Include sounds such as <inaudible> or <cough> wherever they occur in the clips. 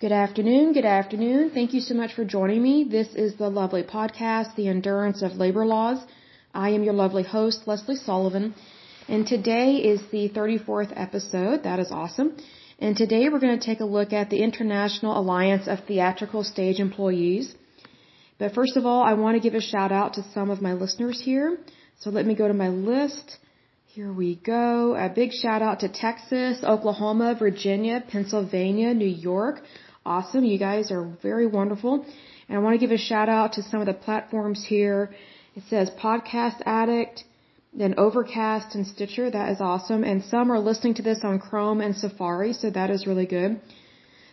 Good afternoon. Good afternoon. Thank you so much for joining me. This is the lovely podcast, The Endurance of Labor Laws. I am your lovely host, Lesley Sullivan. And today is the 34th episode. That is awesome. And today we're going to take a look at the International Alliance of Theatrical Stage Employees. But first of all, I want to give a shout out to some of my listeners here. So let me go to my list. Here we go. A big shout out to Texas, Oklahoma, Virginia, Pennsylvania, New York, awesome. You guys are very wonderful. And I want to give a shout out to some of the platforms here. It says Podcast Addict, then Overcast and Stitcher. That is awesome. And some are listening to this on Chrome and Safari, so that is really good.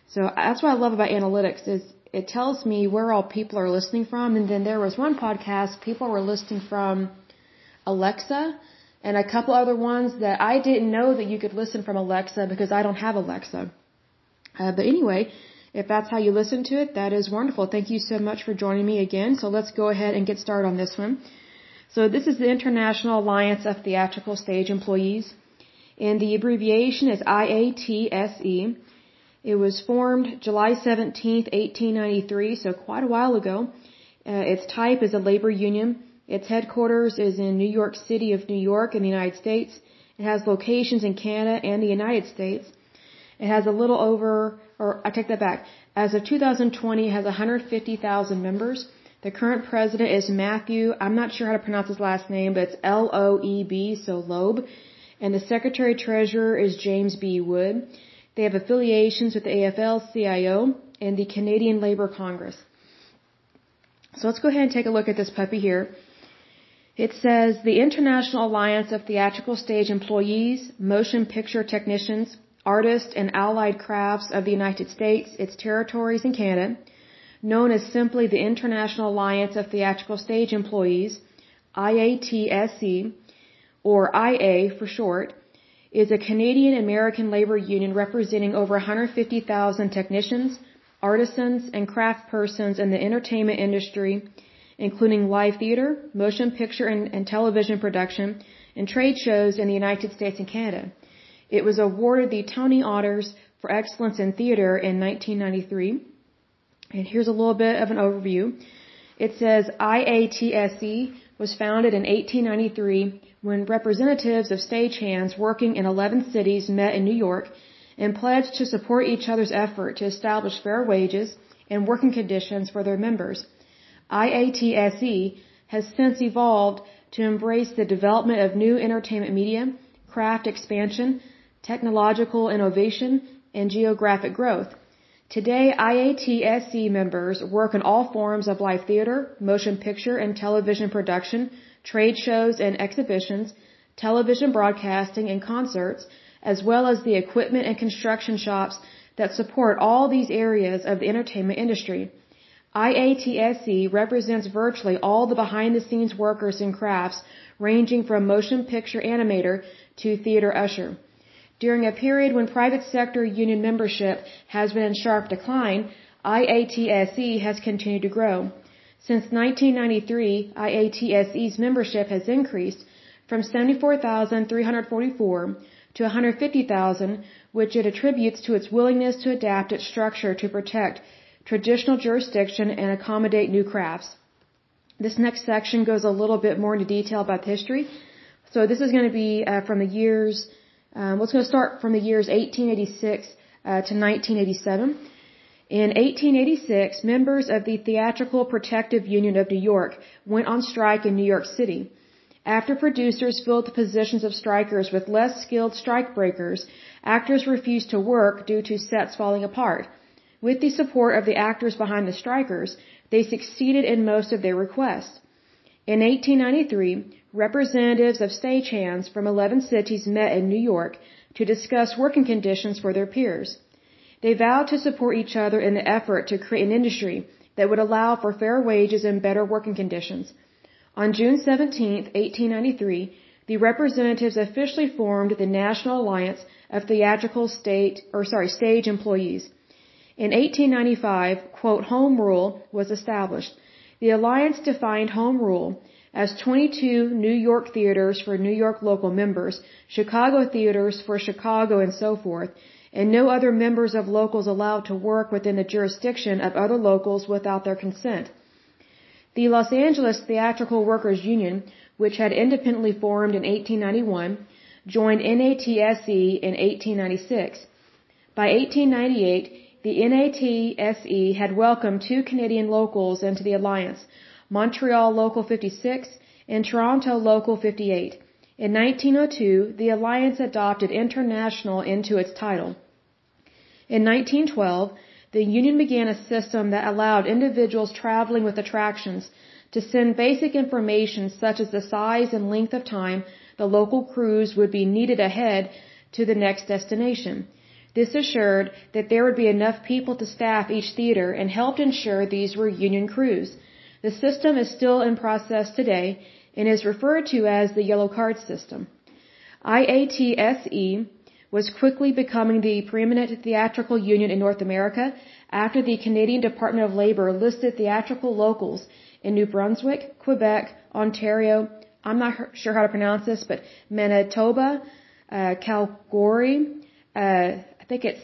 So that's what I love about analytics is it tells me where all people are listening from. And then there was one podcast people were listening from Alexa and a couple other ones that I didn't know that you could listen from Alexa because I don't have Alexa. Uh, but anyway, if that's how you listen to it, that is wonderful. Thank you so much for joining me again. So let's go ahead and get started on this one. So this is the International Alliance of Theatrical Stage Employees. And the abbreviation is IATSE. It was formed July 17, 1893, so quite a while ago. Uh, its type is a labor union. Its headquarters is in New York City of New York in the United States. It has locations in Canada and the United States. It has a little over, or I take that back. As of 2020, it has 150,000 members. The current president is Matthew, I'm not sure how to pronounce his last name, but it's L-O-E-B, so Loeb. And the secretary treasurer is James B. Wood. They have affiliations with the AFL-CIO and the Canadian Labour Congress. So let's go ahead and take a look at this puppy here. It says the International Alliance of Theatrical Stage Employees, Motion Picture Technicians, artists, and allied crafts of the United States, its territories, and Canada, known as simply the International Alliance of Theatrical Stage Employees, IATSE, or IA for short, is a Canadian American labor union representing over 150,000 technicians, artisans, and craft persons in the entertainment industry, including live theater, motion picture and, and television production, and trade shows in the United States and Canada. It was awarded the Tony Honors for Excellence in Theater in 1993. And here's a little bit of an overview. It says IATSE was founded in 1893 when representatives of stagehands working in 11 cities met in New York and pledged to support each other's effort to establish fair wages and working conditions for their members. IATSE has since evolved to embrace the development of new entertainment media, craft expansion, technological innovation, and geographic growth. Today, IATSE members work in all forms of live theater, motion picture and television production, trade shows and exhibitions, television broadcasting and concerts, as well as the equipment and construction shops that support all these areas of the entertainment industry. IATSE represents virtually all the behind the scenes workers and crafts ranging from motion picture animator to theater usher. During a period when private sector union membership has been in sharp decline, IATSE has continued to grow. Since 1993, IATSE's membership has increased from 74,344 to 150,000, which it attributes to its willingness to adapt its structure to protect traditional jurisdiction and accommodate new crafts. This next section goes a little bit more into detail about the history. So this is going to be uh, from the years um, let's go start from the years 1886 uh, to 1987. In 1886, members of the Theatrical Protective Union of New York went on strike in New York City. After producers filled the positions of strikers with less skilled strikebreakers, actors refused to work due to sets falling apart. With the support of the actors behind the strikers, they succeeded in most of their requests. In 1893, representatives of stagehands from 11 cities met in New York to discuss working conditions for their peers. They vowed to support each other in the effort to create an industry that would allow for fair wages and better working conditions. On June 17, 1893, the representatives officially formed the National Alliance of Theatrical State, or sorry, Stage Employees. In 1895, quote, Home Rule was established. The alliance defined Home Rule as 22 New York theaters for New York local members, Chicago theaters for Chicago and so forth, and no other members of locals allowed to work within the jurisdiction of other locals without their consent. The Los Angeles Theatrical Workers Union, which had independently formed in 1891, joined NATSE in 1896. By 1898, the NATSE had welcomed two Canadian locals into the alliance, Montreal Local 56 and Toronto Local 58. In 1902, the alliance adopted international into its title. In 1912, the union began a system that allowed individuals traveling with attractions to send basic information such as the size and length of time the local crews would be needed ahead to the next destination. This assured that there would be enough people to staff each theater and helped ensure these were union crews. The system is still in process today and is referred to as the yellow card system. IATSE was quickly becoming the preeminent theatrical union in North America after the Canadian Department of Labor listed theatrical locals in New Brunswick, Quebec, Ontario, I'm not sure how to pronounce this, but Manitoba, uh, Calgary, uh, I think it's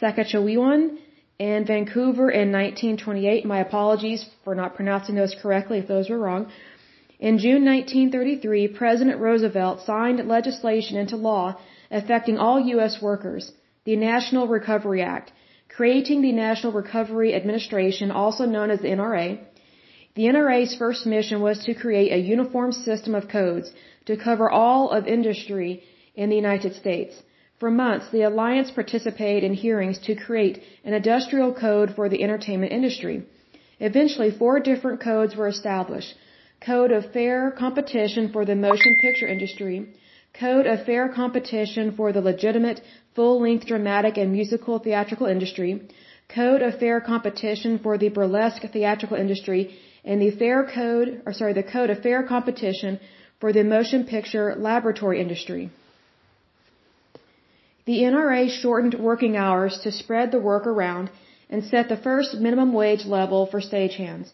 Saskatchewan, and Vancouver in 1928. My apologies for not pronouncing those correctly if those were wrong. In June 1933, President Roosevelt signed legislation into law affecting all U.S. workers, the National Recovery Act, creating the National Recovery Administration, also known as the NRA, the NRA's first mission was to create a uniform system of codes to cover all of industry in the United States. For months, the Alliance participated in hearings to create an industrial code for the entertainment industry. Eventually, four different codes were established. Code of Fair Competition for the Motion Picture Industry, Code of Fair Competition for the Legitimate Full-Length Dramatic and Musical Theatrical Industry, Code of Fair Competition for the Burlesque Theatrical Industry, and the Fair Code, or sorry, the Code of Fair Competition for the Motion Picture Laboratory Industry. The NRA shortened working hours to spread the work around and set the first minimum wage level for stagehands.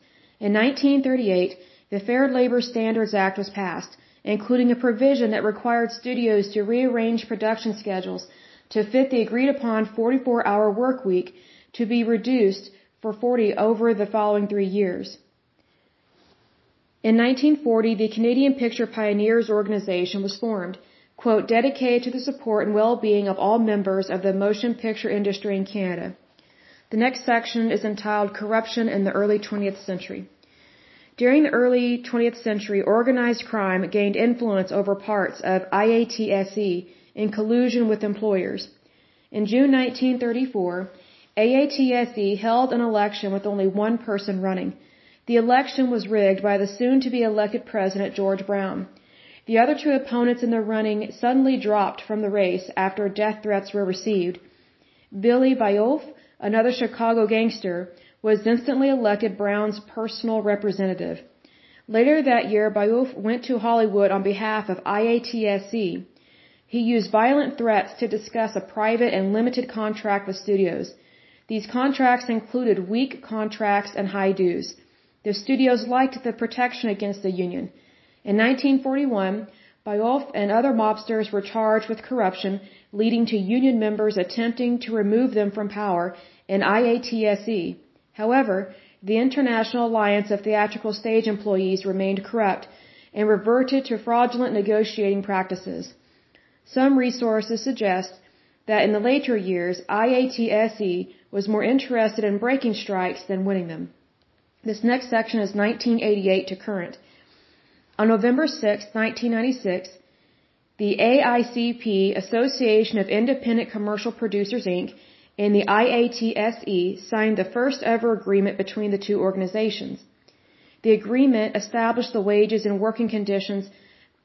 In 1938, the Fair Labor Standards Act was passed, including a provision that required studios to rearrange production schedules to fit the agreed upon 44 hour work week to be reduced for 40 over the following three years. In 1940, the Canadian Picture Pioneers Organization was formed, quote, dedicated to the support and well-being of all members of the motion picture industry in Canada. The next section is entitled Corruption in the Early 20th Century. During the early 20th century, organized crime gained influence over parts of IATSE in collusion with employers. In June 1934, IATSE held an election with only one person running. The election was rigged by the soon to be elected President George Browne. The other two opponents in the running suddenly dropped from the race after death threats were received. Billy Bioff, another Chicago gangster, was instantly elected Browne's personal representative. Later that year, Bioff went to Hollywood on behalf of IATSE. He used violent threats to discuss a private and limited contract with studios. These contracts included weak contracts and high dues. The studios liked the protection against the union. In 1941, Bioff and other mobsters were charged with corruption, leading to union members attempting to remove them from power in IATSE. However, the International Alliance of Theatrical Stage Employees remained corrupt and reverted to fraudulent negotiating practices. Some resources suggest that in the later years, IATSE was more interested in breaking strikes than winning them. This next section is 1988 to current. On November 6, 1996, the AICP, Association of Independent Commercial Producers Inc., and the IATSE signed the first ever agreement between the two organizations. The agreement established the wages and working conditions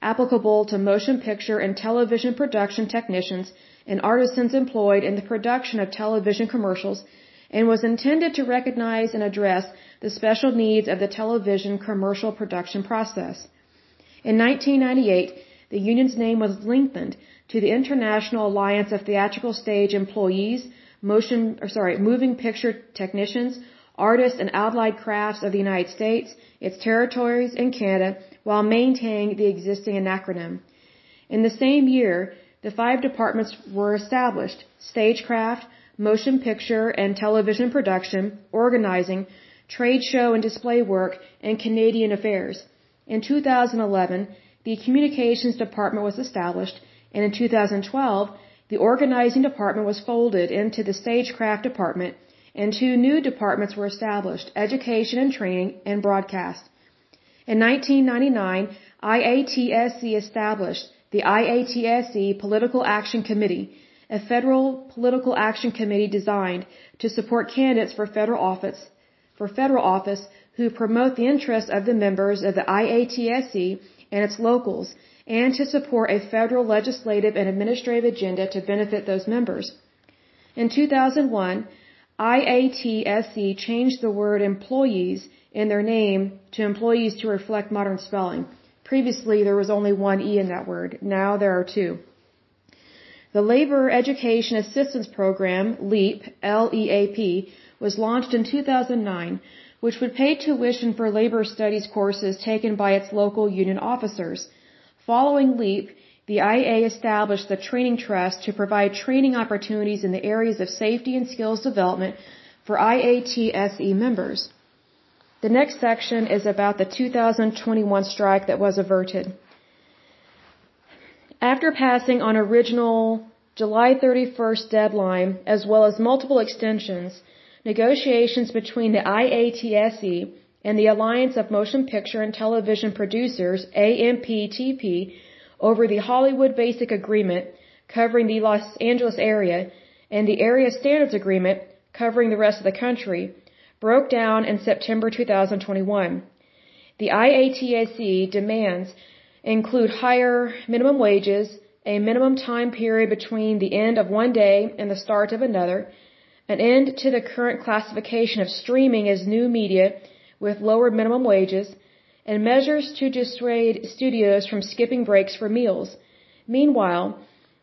applicable to motion picture and television production technicians and artisans employed in the production of television commercials and was intended to recognize and address the special needs of the television commercial production process. In 1998, the union's name was lengthened to the International Alliance of Theatrical Stage Employees, Motion, or sorry, Moving Picture Technicians, Artists and Allied Crafts of the United States, its territories, and Canada, while maintaining the existing acronym. In the same year, the five departments were established stagecraft, motion picture and television production, organizing, trade show and display work, and Canadian affairs. In 2011, the communications department was established, and in 2012, the organizing department was folded into the stagecraft department, and two new departments were established, education and training and broadcast. In 1999, IATSE established the IATSE Political Action Committee, a federal political action committee designed to support candidates for federal office, for federal office who promote the interests of the members of the IATSE and its locals and to support a federal legislative and administrative agenda to benefit those members. In 2001, IATSE changed the word employees in their name to employees to reflect modern spelling. Previously, there was only one E in that word. Now there are two. The Labor Education Assistance Program, LEAP, L-E-A-P, was launched in 2009, which would pay tuition for labor studies courses taken by its local union officers. Following LEAP, the IA established the Training Trust to provide training opportunities in the areas of safety and skills development for IATSE members. The next section is about the 2021 strike that was averted. After passing on original July 31st deadline as well as multiple extensions, negotiations between the IATSE and the Alliance of Motion Picture and Television Producers, AMPTP, over the Hollywood Basic Agreement covering the Los Angeles area and the Area Standards Agreement covering the rest of the country broke down in September 2021. The IATSE demands include higher minimum wages, a minimum time period between the end of one day and the start of another, an end to the current classification of streaming as new media with lower minimum wages, and measures to dissuade studios from skipping breaks for meals. Meanwhile,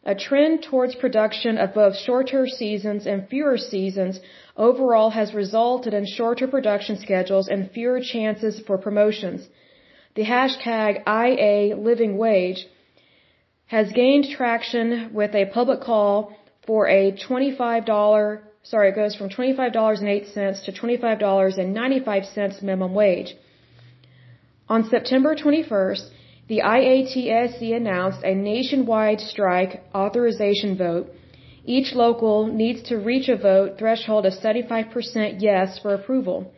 a trend towards production of both shorter seasons and fewer seasons overall has resulted in shorter production schedules and fewer chances for promotions. The hashtag IA living wage has gained traction with a public call for a $25, sorry, it goes from $25.08 to $25.95 minimum wage. On September 21st, the IATSE announced a nationwide strike authorization vote. Each local needs to reach a vote threshold of 75% yes for approval.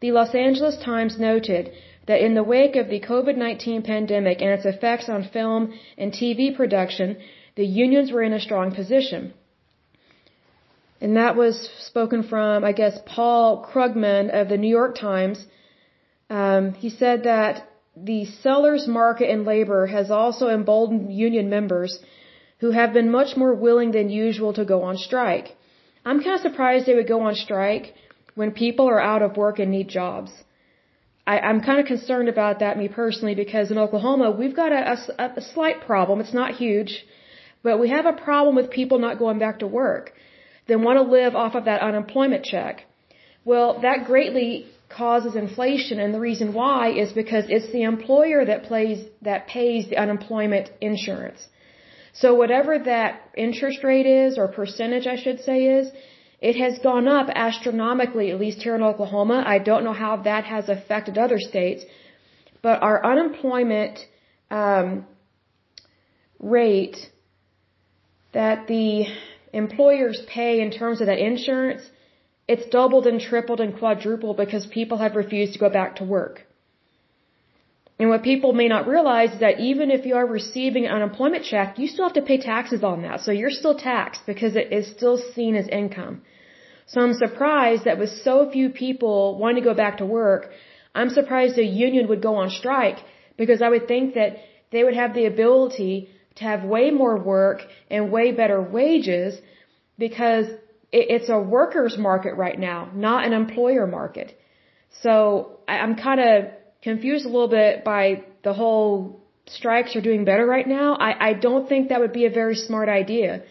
The Los Angeles Times noted that in the wake of the COVID-19 pandemic and its effects on film and TV production, the unions were in a strong position. And that was spoken from, I guess, Paul Krugman of the New York Times. Um, he said that the seller's market in labor has also emboldened union members who have been much more willing than usual to go on strike. I'm kind of surprised they would go on strike when people are out of work and need jobs. I, I'm kind of concerned about that, me personally, because in Oklahoma, we've got a, a, a slight problem. It's not huge, but we have a problem with people not going back to work. They want to live off of that unemployment check. Well, that greatly causes inflation and the reason why is because it's the employer that plays that pays the unemployment insurance. So whatever that interest rate is or percentage I should say is, it has gone up astronomically at least here in Oklahoma. I don't know how that has affected other states, but our unemployment um, rate that the employers pay in terms of that insurance it's doubled and tripled and quadrupled because people have refused to go back to work. And what people may not realize is that even if you are receiving an unemployment check, you still have to pay taxes on that. So you're still taxed because it is still seen as income. So I'm surprised that with so few people wanting to go back to work, I'm surprised a union would go on strike because I would think that they would have the ability to have way more work and way better wages because it's a workers market right now, not an employer market. So I'm kind of confused a little bit by the whole strikes are doing better right now. I, I don't think that would be a very smart idea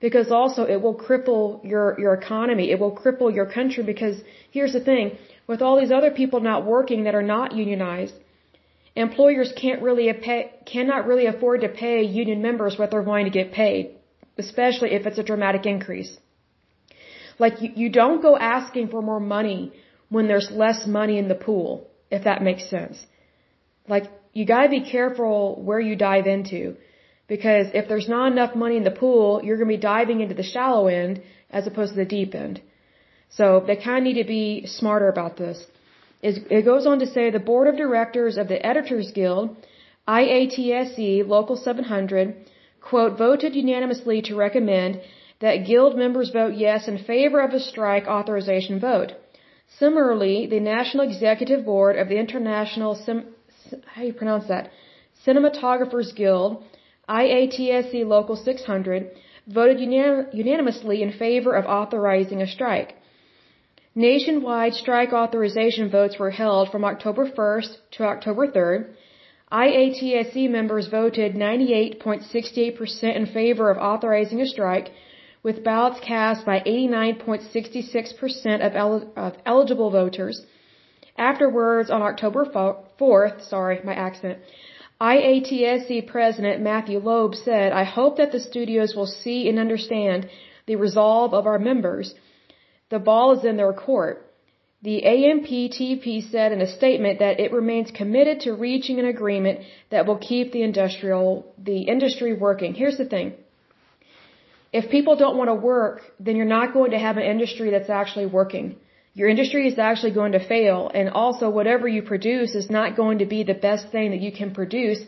because also it will cripple your, your economy. It will cripple your country because here's the thing, with all these other people not working that are not unionized, employers can't really pay, cannot really afford to pay union members what they're going to get paid, especially if it's a dramatic increase. Like you, you don't go asking for more money when there's less money in the pool, if that makes sense. Like you gotta be careful where you dive into. Because if there's not enough money in the pool, you're gonna be diving into the shallow end as opposed to the deep end. So they kind of need to be smarter about this. It goes on to say the board of directors of the Editors Guild, IATSE Local 700, quote, voted unanimously to recommend that guild members vote yes in favor of a strike authorization vote. Similarly, the National Executive Board of the International how you pronounce that? Cinematographers Guild, IATSE Local 600, voted unan- unanimously in favor of authorizing a strike. Nationwide strike authorization votes were held from October 1st to October 3rd. IATSE members voted 98.68% in favor of authorizing a strike, with ballots cast by 89.66% of, el- of eligible voters. Afterwards, on October 4th, sorry, my accent, IATSE President Matthew Loeb said, I hope that the studios will see and understand the resolve of our members the ball is in their court. The AMPTP said in a statement that it remains committed to reaching an agreement that will keep the industrial the industry working. Here's the thing. If people don't want to work, then you're not going to have an industry that's actually working. Your industry is actually going to fail and also whatever you produce is not going to be the best thing that you can produce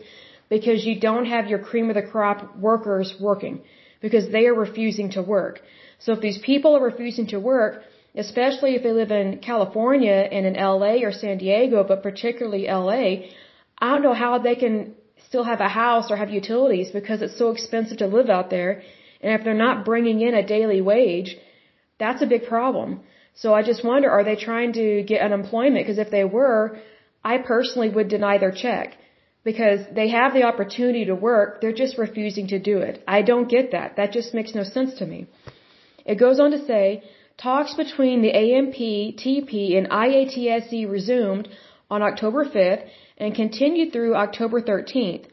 because you don't have your cream of the crop workers working because they are refusing to work. So if these people are refusing to work, especially if they live in California and in LA or San Diego, but particularly LA, I don't know how they can still have a house or have utilities because it's so expensive to live out there. And if they're not bringing in a daily wage, that's a big problem. So I just wonder, are they trying to get unemployment? Because if they were, I personally would deny their check because they have the opportunity to work. They're just refusing to do it. I don't get that. That just makes no sense to me. It goes on to say, talks between the AMP, TP, and IATSE resumed on October 5th and continued through October 13th.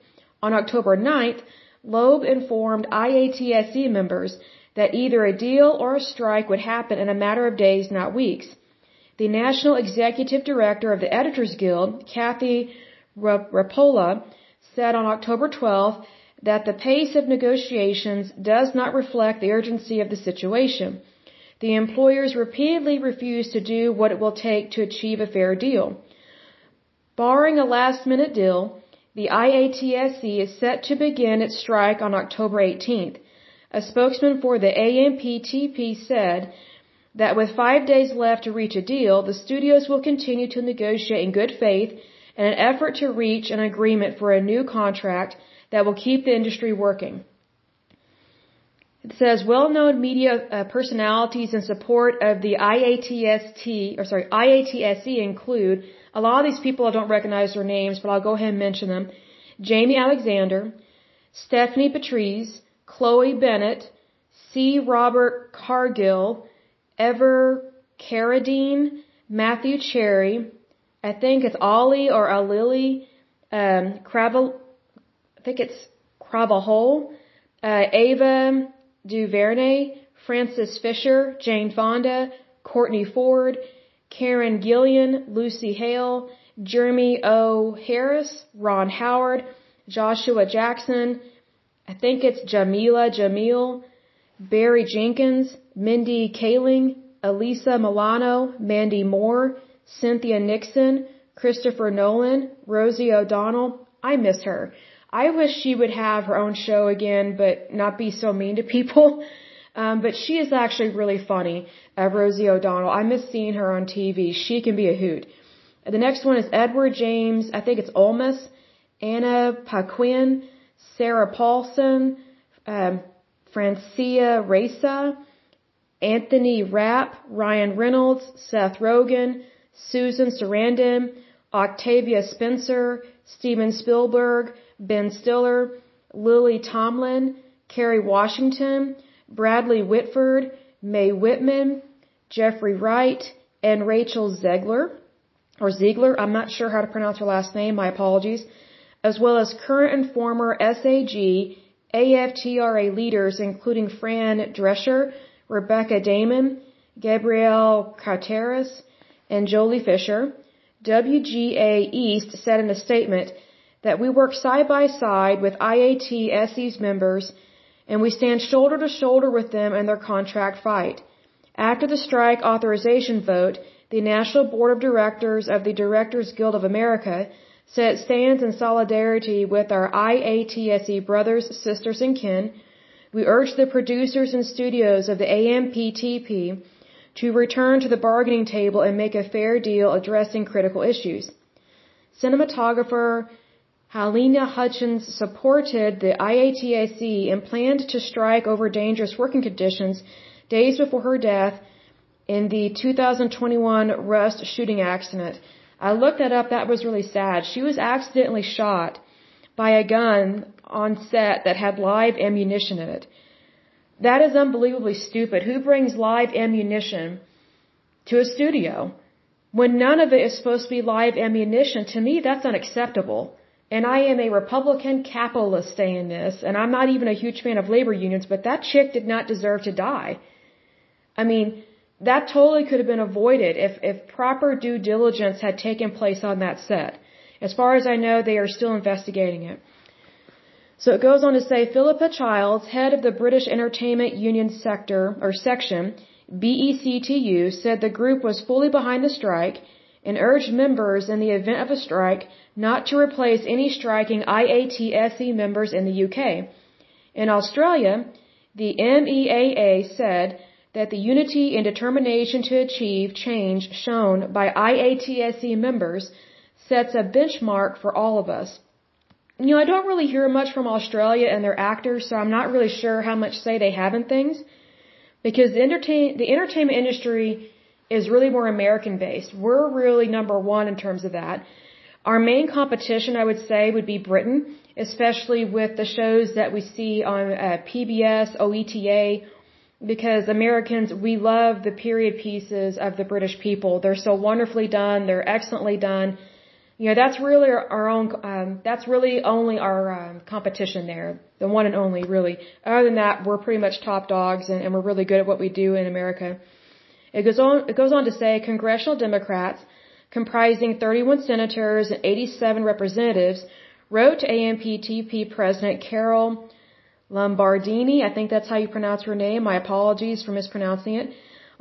On October 9th, Loeb informed IATSE members that either a deal or a strike would happen in a matter of days, not weeks. The National Executive Director of the Editors Guild, Cathy Repola, said on October 12th that the pace of negotiations does not reflect the urgency of the situation. The employers repeatedly refuse to do what it will take to achieve a fair deal. Barring a last minute deal, the IATSE is set to begin its strike on October 18th. A spokesman for the AMPTP said that with five days left to reach a deal, the studios will continue to negotiate in good faith in an effort to reach an agreement for a new contract that will keep the industry working. It says well-known media uh, personalities in support of the IATST or sorry IATSE include a lot of these people I don't recognize their names, but I'll go ahead and mention them: Jaimie Alexander, Stephanie Patrice, Chloe Bennet, C. Robert Cargill, Ever Carradine, Matthew Cherry, I think it's Ollie or Alili, um, Cravel, think it's Cravahole, uh, Ava DuVernay, Frances Fisher, Jane Fonda, Courtney Ford, Karen Gillan, Lucy Hale, Jeremy O. Harris, Ron Howard, Joshua Jackson, I think it's Jamila Jamil, Barry Jenkins, Mindy Kaling, Alyssa Milano, Mandy Moore, Cynthia Nixon, Christopher Nolan, Rosie O'Donnell. I miss her. I wish she would have her own show again, but not be so mean to people. <laughs> Um, but she is actually really funny, uh, Rosie O'Donnell. I miss seeing her on TV. She can be a hoot. The next one is Edward James. I think it's Olmus, Anna Paquin, Sarah Paulson, um, Francia Raisa, Anthony Rapp, Ryan Reynolds, Seth Rogen, Susan Sarandon, Octavia Spencer, Steven Spielberg, Ben Stiller, Lily Tomlin, Kerry Washington, Bradley Whitford, Mae Whitman, Jeffrey Wright, and Rachel Zegler. or Ziegler, I'm not sure how to pronounce her last name, my apologies, as well as current and former SAG, AFTRA leaders including Fran Drescher, Rebecca Damon, Gabrielle Carteris, and Joely Fisher. WGA East said in a statement that we work side by side with IAT SE's members and we stand shoulder to shoulder with them in their contract fight. After the strike authorization vote, the National Board of Directors of the Directors Guild of America said it stands in solidarity with our IATSE brothers, sisters, and kin. We urge the producers and studios of the AMPTP to return to the bargaining table and make a fair deal addressing critical issues. Cinematographer Halyna Hutchins supported the IATSE and planned to strike over dangerous working conditions days before her death in the 2021 Rust shooting accident. I looked that up. That was really sad. She was accidentally shot by a gun on set that had live ammunition in it. That is unbelievably stupid. Who brings live ammunition to a studio? When none of it is supposed to be live ammunition, to me that's unacceptable. And I am a Republican capitalist saying this, and I'm not even a huge fan of labor unions, but that chick did not deserve to die. I mean, that totally could have been avoided if, if proper due diligence had taken place on that set. As far as I know, they are still investigating it. So it goes on to say Philippa Childs, head of the British Entertainment Union sector or section, BECTU, said the group was fully behind the strike and urged members in the event of a strike not to replace any striking IATSE members in the UK. In Australia, the MEAA said that the unity and determination to achieve change shown by IATSE members sets a benchmark for all of us. You know, I don't really hear much from Australia and their actors, so I'm not really sure how much say they have in things. Because the, entertain, the entertainment industry is really more American based. We're really number one in terms of that. Our main competition, I would say, would be Britain, especially with the shows that we see on uh, PBS, OETA, because Americans, we love the period pieces of the British people. They're so wonderfully done. They're excellently done. You know, that's really our own, um, that's really only our um, competition there. The one and only, really. Other than that, we're pretty much top dogs and, and we're really good at what we do in America. It goes on, it goes on to say congressional Democrats comprising 31 senators and 87 representatives wrote to AMPTP President Carol Lombardini, I think that's how you pronounce her name, my apologies for mispronouncing it,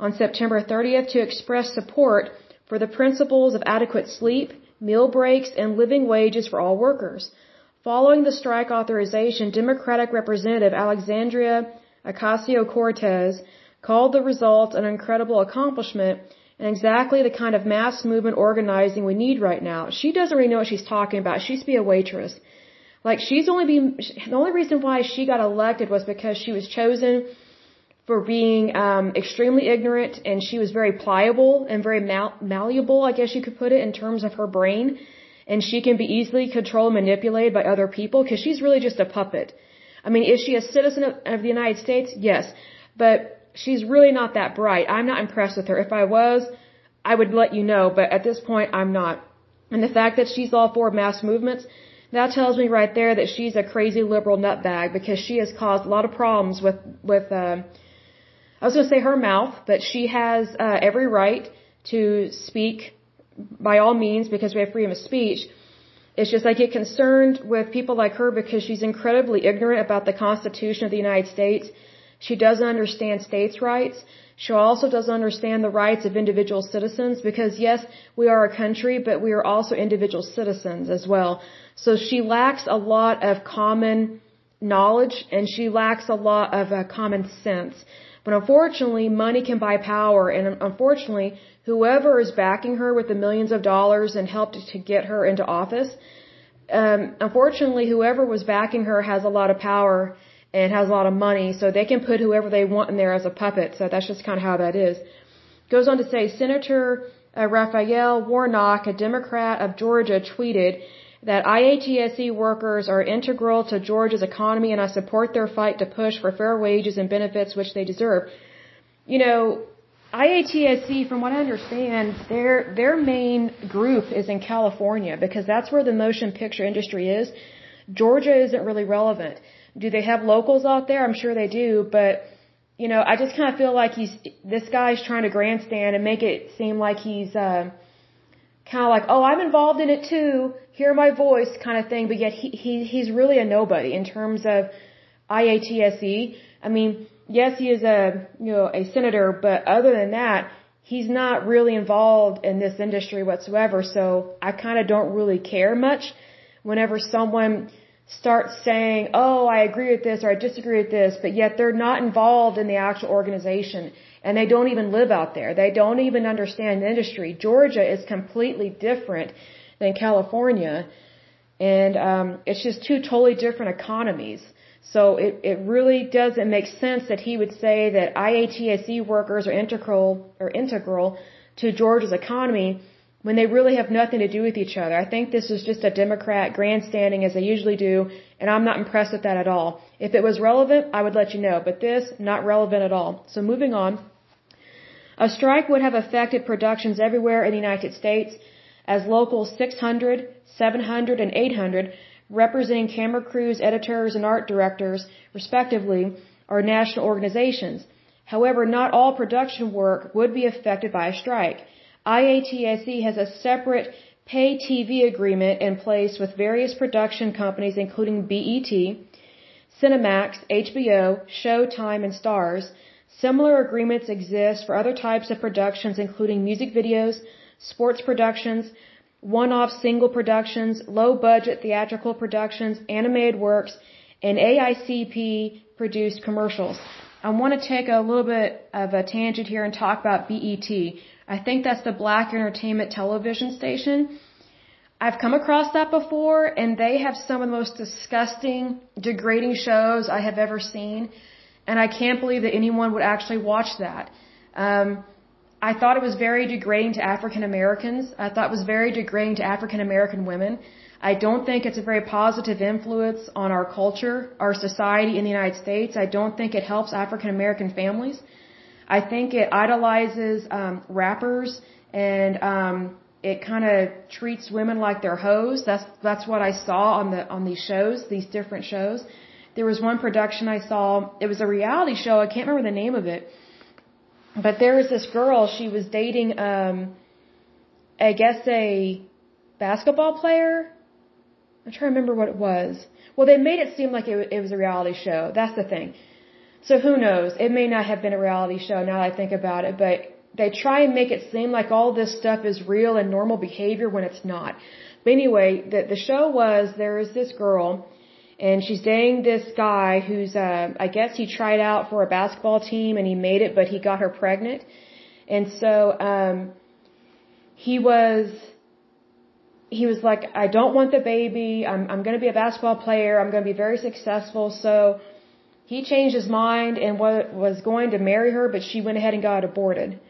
on September 30th to express support for the principles of adequate sleep, meal breaks, and living wages for all workers. Following the strike authorization, Democratic Representative Alexandria Ocasio-Cortez called the result an incredible accomplishment and exactly the kind of mass movement organizing we need right now. She doesn't really know what she's talking about. She used to be a waitress. Like she's only been the only reason why she got elected was because she was chosen for being um, extremely ignorant and she was very pliable and very mal- malleable, I guess you could put it, in terms of her brain. And she can be easily controlled, and manipulated by other people because she's really just a puppet. I mean, is she a citizen of, of the United States? Yes, but she's really not that bright. I'm not impressed with her. If I was, I would let you know, but at this point, I'm not. And the fact that she's all for mass movements, that tells me right there that she's a crazy liberal nutbag because she has caused a lot of problems with with. Uh, I was going to say her mouth, but she has uh, every right to speak by all means because we have freedom of speech. It's just I get concerned with people like her because she's incredibly ignorant about the Constitution of the United States. She doesn't understand states' rights. She also doesn't understand the rights of individual citizens because yes, we are a country, but we are also individual citizens as well. So she lacks a lot of common knowledge and she lacks a lot of uh, common sense. But unfortunately, money can buy power and unfortunately, whoever is backing her with the millions of dollars and helped to get her into office, um, unfortunately, whoever was backing her has a lot of power and has a lot of money, so they can put whoever they want in there as a puppet. So that's just kind of how that is. Goes on to say, Senator uh, Raphael Warnock, a Democrat of Georgia, tweeted that IATSE workers are integral to Georgia's economy and I support their fight to push for fair wages and benefits which they deserve. You know, IATSE, from what I understand, their their main group is in California because that's where the motion picture industry is. Georgia isn't really relevant. Do they have locals out there? I'm sure they do, but you know, I just kind of feel like he's this guy's trying to grandstand and make it seem like he's uh, kind of like, oh, I'm involved in it too. Hear my voice, kind of thing. But yet he he he's really a nobody in terms of IATSE. I mean, yes, he is a you know a senator, but other than that, he's not really involved in this industry whatsoever. So I kind of don't really care much whenever someone starts saying, "Oh, I agree with this" or "I disagree with this," but yet they're not involved in the actual organization and they don't even live out there. They don't even understand the industry. Georgia is completely different than California, and um, it's just two totally different economies. So it, it really doesn't make sense that he would say that IATSE workers are integral or integral to Georgia's economy when they really have nothing to do with each other. I think this is just a Democrat grandstanding as they usually do, and I'm not impressed with that at all. If it was relevant, I would let you know, but this, not relevant at all. So moving on. A strike would have affected productions everywhere in the United States as local 600, 700, and 800 representing camera crews, editors, and art directors, respectively, are national organizations. However, not all production work would be affected by a strike. IATSE has a separate pay TV agreement in place with various production companies including BET, Cinemax, HBO, Showtime, and Starz. Similar agreements exist for other types of productions including music videos, sports productions, one-off single productions, low-budget theatrical productions, animated works, and AICP produced commercials. I want to take a little bit of a tangent here and talk about BET. I think that's the Black Entertainment Television Station. I've come across that before, and they have some of the most disgusting, degrading shows I have ever seen, and I can't believe that anyone would actually watch that. Um, I thought it was very degrading to African Americans. I thought it was very degrading to African American women. I don't think it's a very positive influence on our culture, our society in the United States. I don't think it helps African American families. I think it idolizes um, rappers and um, it kind of treats women like they're hoes. That's that's what I saw on the on these shows, these different shows. There was one production I saw. It was a reality show. I can't remember the name of it but there was this girl, she was dating, um, I guess a basketball player. I'm trying to remember what it was. Well, they made it seem like it, it was a reality show. That's the thing. So who knows? It may not have been a reality show now that I think about it, but they try and make it seem like all this stuff is real and normal behavior when it's not. But anyway, the, the show was there is this girl and she's dating this guy who's uh I guess he tried out for a basketball team and he made it but he got her pregnant. And so um he was he was like I don't want the baby. I'm I'm going to be a basketball player. I'm going to be very successful. So he changed his mind and was going to marry her but she went ahead and got aborted.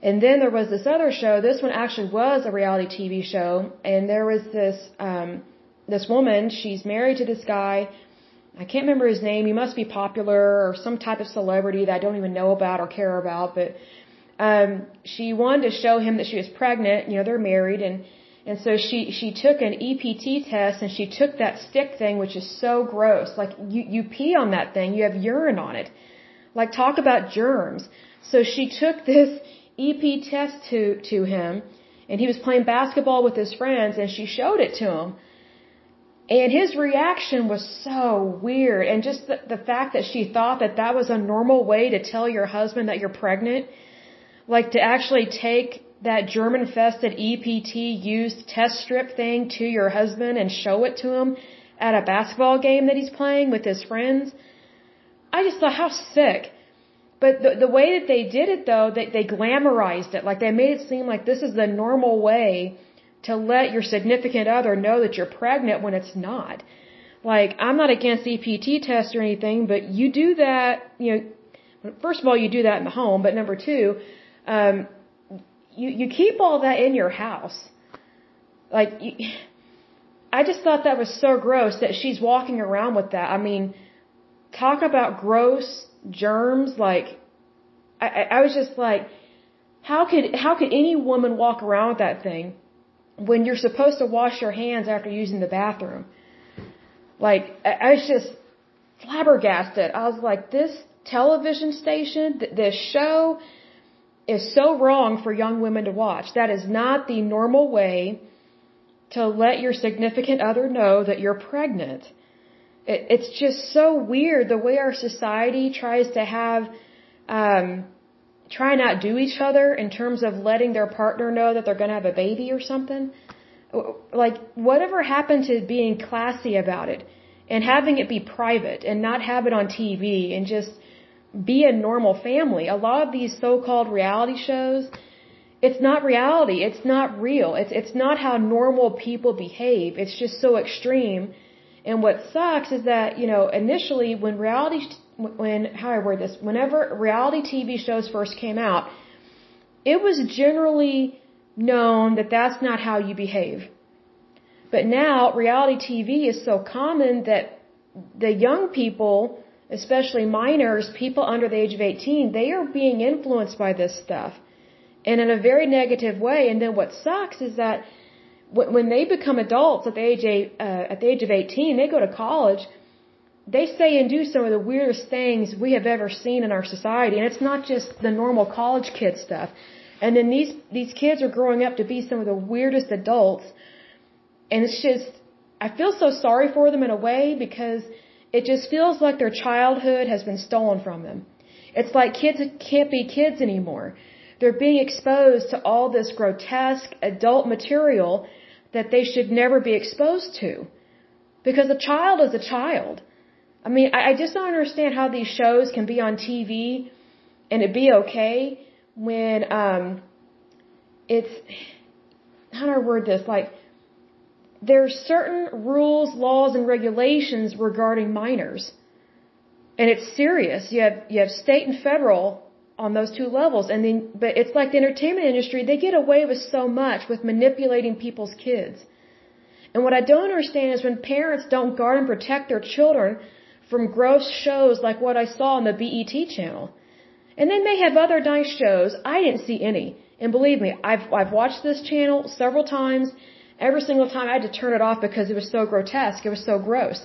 And then there was this other show. This one actually was a reality TV show and there was this um this woman, she's married to this guy. I can't remember his name. He must be popular or some type of celebrity that I don't even know about or care about. But um, she wanted to show him that she was pregnant. You know, they're married, and and so she she took an EPT test and she took that stick thing, which is so gross. Like you you pee on that thing, you have urine on it. Like talk about germs. So she took this EP test to to him, and he was playing basketball with his friends, and she showed it to him. And his reaction was so weird. And just the, the fact that she thought that that was a normal way to tell your husband that you're pregnant, like to actually take that German infested EPT used test strip thing to your husband and show it to him at a basketball game that he's playing with his friends. I just thought, how sick. But the, the way that they did it though, they, they glamorized it. Like they made it seem like this is the normal way to let your significant other know that you're pregnant when it's not. Like, I'm not against EPT tests or anything, but you do that, you know, first of all, you do that in the home, but number two, um, you, you keep all that in your house. Like, you, I just thought that was so gross that she's walking around with that. I mean, talk about gross germs, like, I, I was just like, how could how could any woman walk around with that thing when you're supposed to wash your hands after using the bathroom? Like I, I was just flabbergasted. I was like, this television station, th- this show is so wrong for young women to watch. That is not the normal way to let your significant other know that you're pregnant. It, it's just so weird the way our society tries to have um, try and outdo each other in terms of letting their partner know that they're going to have a baby or something. Like, whatever happened to being classy about it and having it be private and not have it on TV and just be a normal family? A lot of these so-called reality shows, it's not reality. It's not real. It's, it's not how normal people behave. It's just so extreme. And what sucks is that, you know, initially when reality when how I word this, whenever reality TV shows first came out, it was generally known that that's not how you behave. But now reality TV is so common that the young people, especially minors, people under the age of 18, they are being influenced by this stuff and in a very negative way. And then what sucks is that when they become adults at the age of, uh, at the age of 18, they go to college they say and do some of the weirdest things we have ever seen in our society. And it's not just the normal college kid stuff. And then these, these kids are growing up to be some of the weirdest adults. And it's just, I feel so sorry for them in a way because it just feels like their childhood has been stolen from them. It's like kids can't be kids anymore. They're being exposed to all this grotesque adult material that they should never be exposed to. Because a child is a child. I mean, I, I just don't understand how these shows can be on TV and it be okay when um it's how do I word this? Like there's certain rules, laws, and regulations regarding minors. And it's serious. You have you have state and federal on those two levels. And then but it's like the entertainment industry, they get away with so much with manipulating people's kids. And what I don't understand is when parents don't guard and protect their children from gross shows like what I saw on the BET channel. And they may have other nice shows. I didn't see any. And believe me, I've, I've watched this channel several times. Every single time I had to turn it off because it was so grotesque. It was so gross.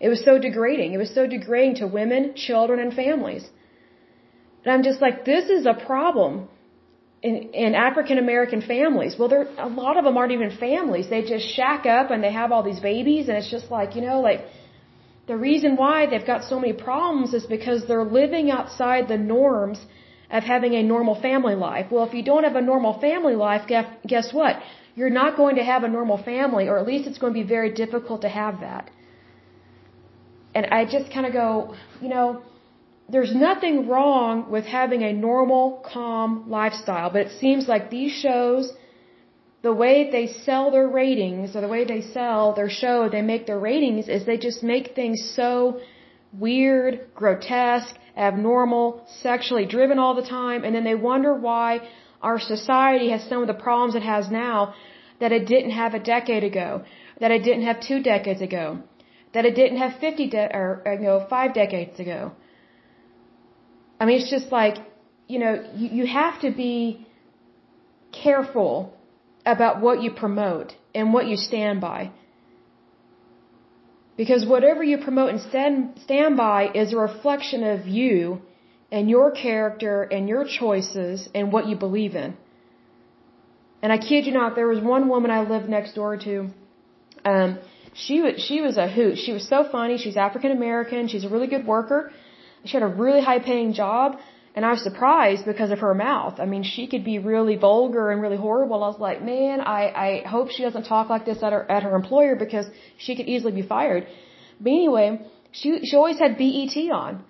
It was so degrading. It was so degrading to women, children, and families. And I'm just like, this is a problem in, in African American families. Well, there, a lot of them aren't even families. They just shack up and they have all these babies and it's just like, you know, like, the reason why they've got so many problems is because they're living outside the norms of having a normal family life. Well, if you don't have a normal family life, guess what? You're not going to have a normal family, or at least it's going to be very difficult to have that. And I just kind of go, you know, there's nothing wrong with having a normal, calm lifestyle, but it seems like these shows the way they sell their ratings or the way they sell their show, they make their ratings is they just make things so weird, grotesque, abnormal, sexually driven all the time, and then they wonder why our society has some of the problems it has now that it didn't have a decade ago, that it didn't have two decades ago, that it didn't have 50 de- or uh, you know 5 decades ago. I mean it's just like, you know, you, you have to be careful about what you promote and what you stand by. Because whatever you promote and stand, stand by is a reflection of you and your character and your choices and what you believe in. And I kid you not, there was one woman I lived next door to. Um, she was she was a hoot. She was so funny. She's African American. She's a really good worker. She had a really high paying job. And I was surprised because of her mouth. I mean, she could be really vulgar and really horrible. I was like, man, I, I hope she doesn't talk like this at her, at her employer because she could easily be fired. But anyway, she, she always had BET on.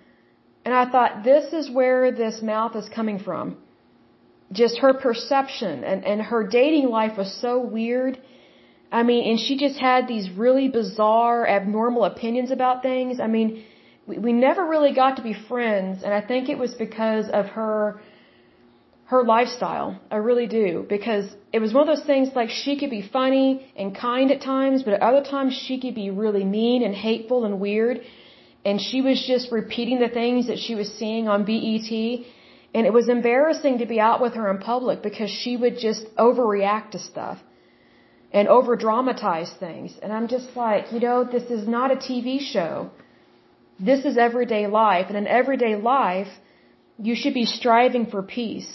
And I thought, this is where this mouth is coming from. Just her perception and, and her dating life was so weird. I mean, and she just had these really bizarre, abnormal opinions about things. I mean, we, we never really got to be friends, and I think it was because of her her lifestyle. I really do. Because it was one of those things like she could be funny and kind at times, but at other times she could be really mean and hateful and weird. And she was just repeating the things that she was seeing on BET. And it was embarrassing to be out with her in public because she would just overreact to stuff and over dramatize things. And I'm just like, you know, this is not a TV show. This is everyday life. And in everyday life, you should be striving for peace.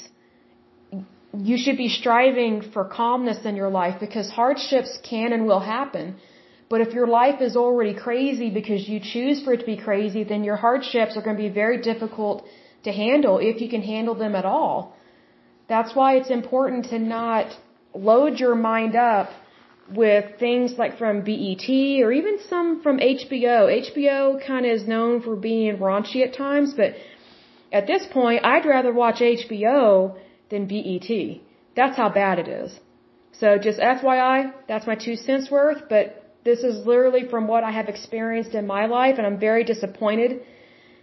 You should be striving for calmness in your life because hardships can and will happen. But if your life is already crazy because you choose for it to be crazy, then your hardships are going to be very difficult to handle if you can handle them at all. That's why it's important to not load your mind up with things like from BET or even some from HBO. HBO kind of is known for being raunchy at times, but at this point, I'd rather watch HBO than BET. That's how bad it is. So just FYI, that's my two cents worth, but this is literally from what I have experienced in my life, and I'm very disappointed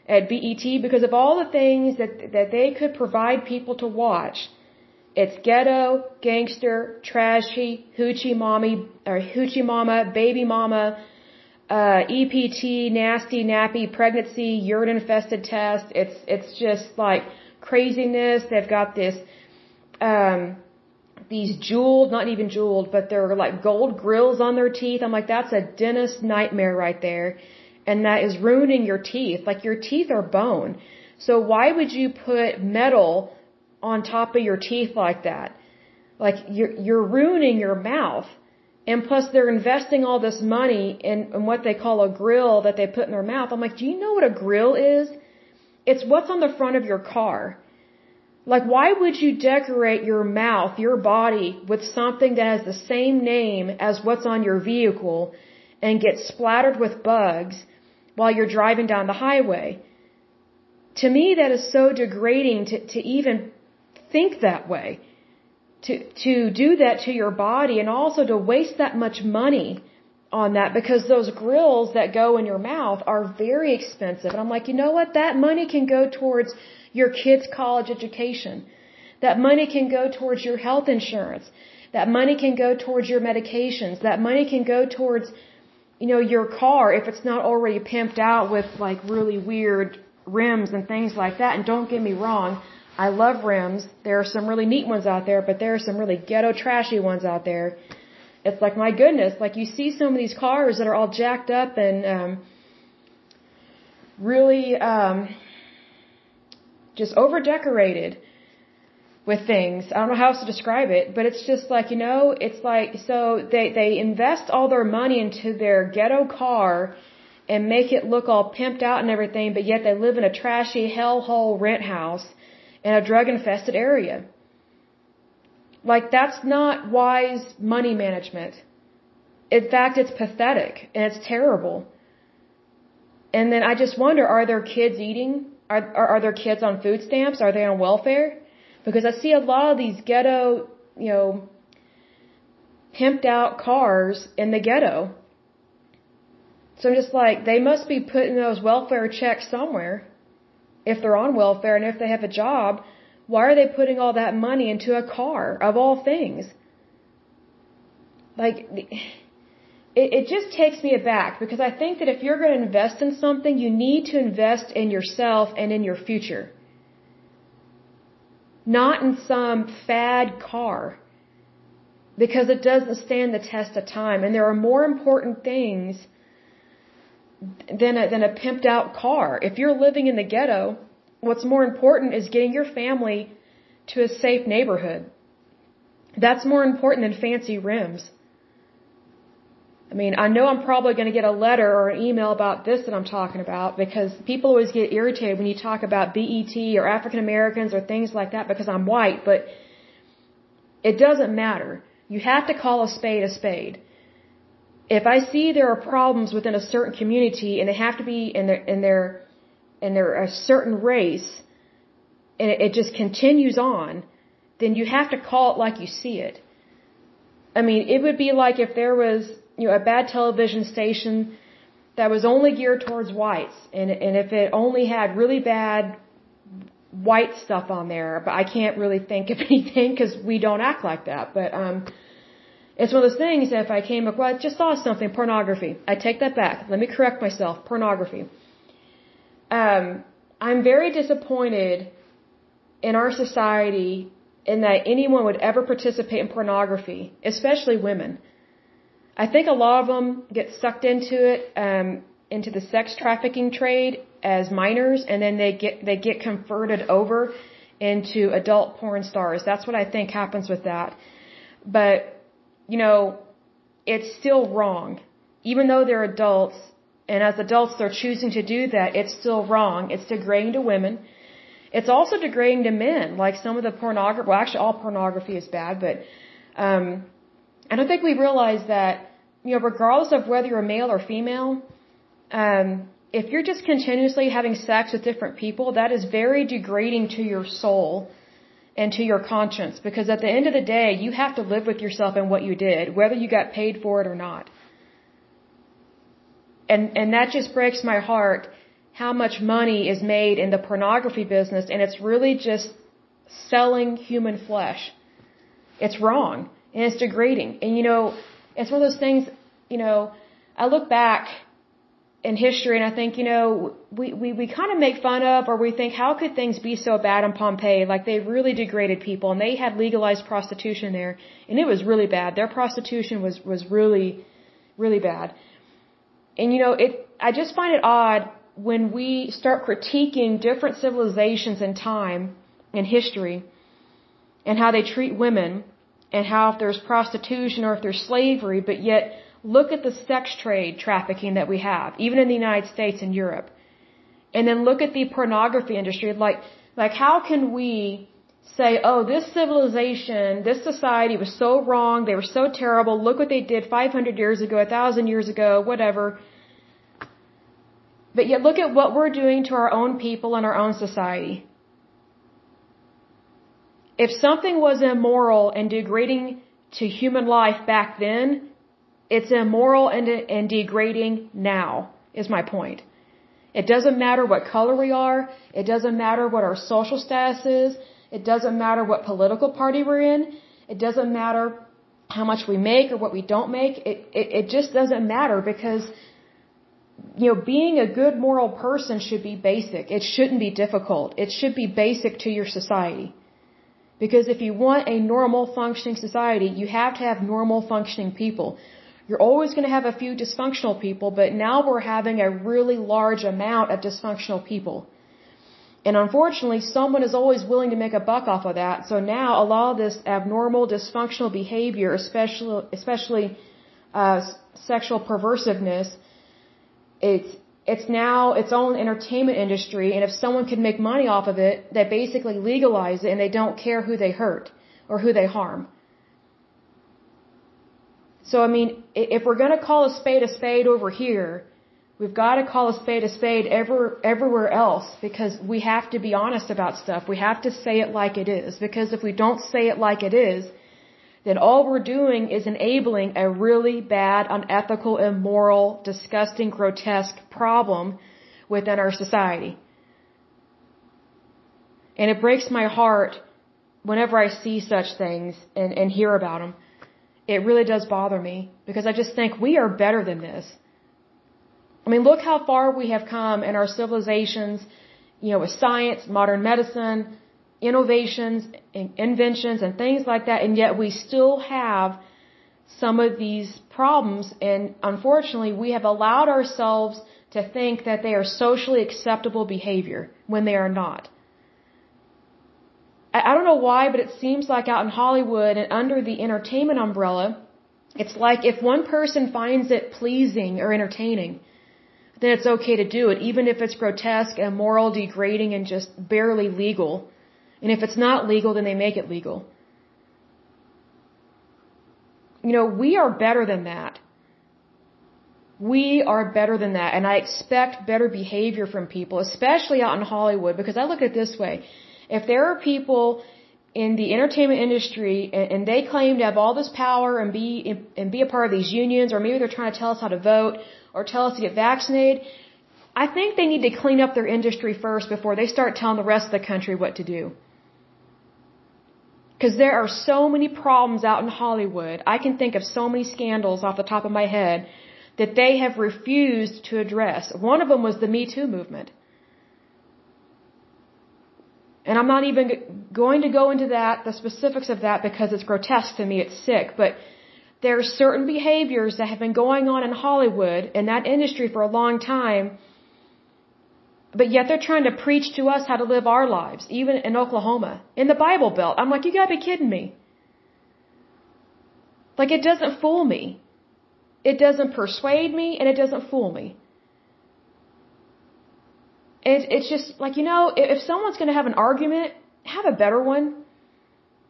at BET because of all the things that, that they could provide people to watch it's ghetto, gangster, trashy, hoochie mommy, or hoochie mama, baby mama, uh, EPT, nasty, nappy, pregnancy, urine infested test. It's, it's just like craziness. They've got this, um, these jeweled, not even jeweled, but they're like gold grills on their teeth. I'm like, that's a dentist nightmare right there. And that is ruining your teeth. Like your teeth are bone. So why would you put metal on top of your teeth like that. Like you're, you're ruining your mouth. And plus they're investing all this money in, in what they call a grill that they put in their mouth. I'm like, do you know what a grill is? It's what's on the front of your car. Like, why would you decorate your mouth, your body, with something that has the same name as what's on your vehicle and get splattered with bugs while you're driving down the highway? To me, that is so degrading to, to even think that way. To, to do that to your body and also to waste that much money on that because those grills that go in your mouth are very expensive. And I'm like, you know what? That money can go towards your kid's college education. That money can go towards your health insurance. That money can go towards your medications. That money can go towards, you know, your car if it's not already pimped out with like really weird rims and things like that. And don't get me wrong, I love rims. There are some really neat ones out there, but there are some really ghetto trashy ones out there. It's like my goodness, like you see some of these cars that are all jacked up and um really um just over decorated with things. I don't know how else to describe it, but it's just like, you know, it's like so they they invest all their money into their ghetto car and make it look all pimped out and everything, but yet they live in a trashy hellhole rent house in a drug infested area. Like that's not wise money management. In fact, it's pathetic and it's terrible. And then I just wonder, are their kids eating? Are, are, are their kids on food stamps? Are they on welfare? Because I see a lot of these ghetto, you know, pimped out cars in the ghetto. So I'm just like, they must be putting those welfare checks somewhere if they're on welfare and if they have a job, why are they putting all that money into a car of all things? Like, it, it just takes me aback because I think that if you're going to invest in something, you need to invest in yourself and in your future. Not in some fad car. Because it doesn't stand the test of time. And there are more important things than a, than a pimped out car. If you're living in the ghetto, what's more important is getting your family to a safe neighborhood. That's more important than fancy rims. I mean, I know I'm probably going to get a letter or an email about this that I'm talking about because people always get irritated when you talk about BET or African Americans or things like that because I'm white, but it doesn't matter. You have to call a spade a spade if I see there are problems within a certain community and they have to be in their in their in their a certain race and it, it just continues on, then you have to call it like you see it. I mean, it would be like if there was, you know, a bad television station that was only geared towards whites and and if it only had really bad white stuff on there, but I can't really think of <laughs> anything cuz we don't act like that. But um it's one of those things if I came across, just saw something, pornography. I take that back. Let me correct myself. Pornography. Um, I'm very disappointed in our society in that anyone would ever participate in pornography, especially women. I think a lot of them get sucked into it, um, into the sex trafficking trade as minors, and then they get they get converted over into adult porn stars. That's what I think happens with that. But you know, it's still wrong, even though they're adults. And as adults, they're choosing to do that. It's still wrong. It's degrading to women. It's also degrading to men. Like some of the pornography, well, actually all pornography is bad, but, um, I don't think we realize that, you know, regardless of whether you're a male or female, um, if you're just continuously having sex with different people, that is very degrading to your soul and to your conscience because at the end of the day, you have to live with yourself and what you did, whether you got paid for it or not. And, and that just breaks my heart how much money is made in the pornography business and it's really just selling human flesh. It's wrong and it's degrading. And you know, it's one of those things, you know, I look back in history and I think, you know, we, we, we kind of make fun of or we think, how could things be so bad in Pompeii? Like they really degraded people and they had legalized prostitution there and it was really bad. Their prostitution was, was really, really bad. And you know, it, I just find it odd when we start critiquing different civilizations in time in history and how they treat women and how if there's prostitution or if there's slavery, but yet look at the sex trade trafficking that we have, even in the United States and Europe. And then look at the pornography industry. Like, like how can we say, oh, this civilization, this society was so wrong, they were so terrible, look what they did 500 years ago, 1,000 years ago, whatever. But yet look at what we're doing to our own people and our own society. If something was immoral and degrading to human life back then, it's immoral and, and degrading now, is my point. It doesn't matter what color we are. It doesn't matter what our social status is. It doesn't matter what political party we're in. It doesn't matter how much we make or what we don't make. It, it, it just doesn't matter because you know, being a good moral person should be basic. It shouldn't be difficult. It should be basic to your society. Because if you want a normal functioning society, you have to have normal functioning people. You're always going to have a few dysfunctional people, but now we're having a really large amount of dysfunctional people. And unfortunately, someone is always willing to make a buck off of that. So now a lot of this abnormal, dysfunctional behavior, especially, especially uh, sexual perversiveness, it's it's now its own entertainment industry, and if someone can make money off of it, they basically legalize it, and they don't care who they hurt or who they harm. So I mean, if we're going to call a spade a spade over here, we've got to call a spade a spade ever, everywhere else because we have to be honest about stuff. We have to say it like it is because if we don't say it like it is, then all we're doing is enabling a really bad, unethical, immoral, disgusting, grotesque problem within our society. And it breaks my heart whenever I see such things and, and hear about them. It really does bother me because I just think we are better than this. I mean, look how far we have come in our civilizations, you know, with science, modern medicine, innovations, inventions, and things like that, and yet we still have some of these problems, and unfortunately, we have allowed ourselves to think that they are socially acceptable behavior when they are not. I don't know why, but it seems like out in Hollywood and under the entertainment umbrella, it's like if one person finds it pleasing or entertaining, then it's okay to do it, even if it's grotesque, immoral, degrading, and just barely legal. And if it's not legal, then they make it legal. You know, we are better than that. We are better than that. And I expect better behavior from people, especially out in Hollywood, because I look at it this way. If there are people in the entertainment industry and, they claim to have all this power and be, and be a part of these unions, or maybe they're trying to tell us how to vote or tell us to get vaccinated, I think they need to clean up their industry first before they start telling the rest of the country what to do. Because there are so many problems out in Hollywood. I can think of so many scandals off the top of my head that they have refused to address. One of them was the Me Too movement. And I'm not even going to go into that, the specifics of that, because it's grotesque to me, it's sick, but there are certain behaviors that have been going on in Hollywood, in that industry for a long time, but yet they're trying to preach to us how to live our lives, even in Oklahoma, in the Bible Belt. I'm like, you gotta be kidding me. Like, it doesn't fool me. It doesn't persuade me, and it doesn't fool me. It, it's just like, you know, if someone's gonna have an argument, have a better one.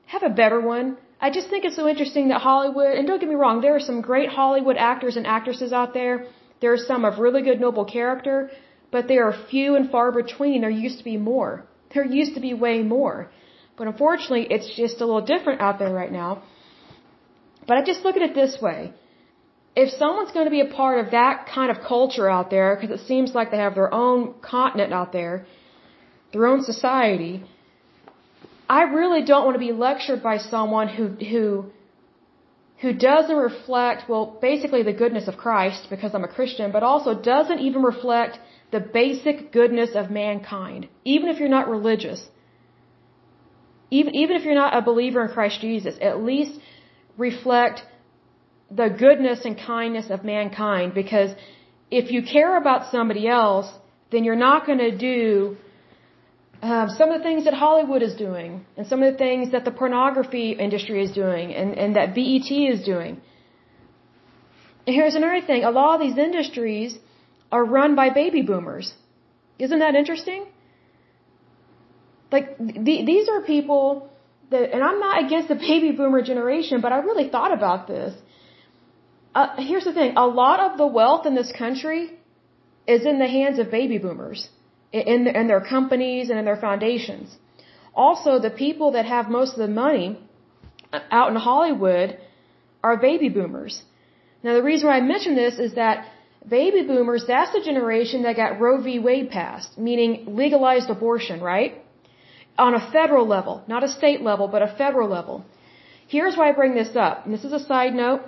Have a better one. I just think it's so interesting that Hollywood, and don't get me wrong, there are some great Hollywood actors and actresses out there. There are some of really good, noble character but they are few and far between. There used to be more. There used to be way more. But unfortunately, it's just a little different out there right now. But I just look at it this way. If someone's going to be a part of that kind of culture out there, because it seems like they have their own continent out there, their own society, I really don't want to be lectured by someone who, who, who doesn't reflect, well, basically the goodness of Christ, because I'm a Christian, but also doesn't even reflect the basic goodness of mankind, even if you're not religious, even, even if you're not a believer in Christ Jesus, at least reflect the goodness and kindness of mankind because if you care about somebody else, then you're not going to do uh, some of the things that Hollywood is doing and some of the things that the pornography industry is doing and, and that BET is doing. And here's another thing. A lot of these industries are run by baby boomers. Isn't that interesting? Like, the, these are people that, and I'm not against the baby boomer generation, but I really thought about this. Uh, here's the thing. A lot of the wealth in this country is in the hands of baby boomers, in, in their companies and in their foundations. Also, the people that have most of the money out in Hollywood are baby boomers. Now, the reason why I mention this is that Baby boomers, that's the generation that got Roe v. Wade passed, meaning legalized abortion, right? On a federal level, not a state level, but a federal level. Here's why I bring this up, and this is a side note.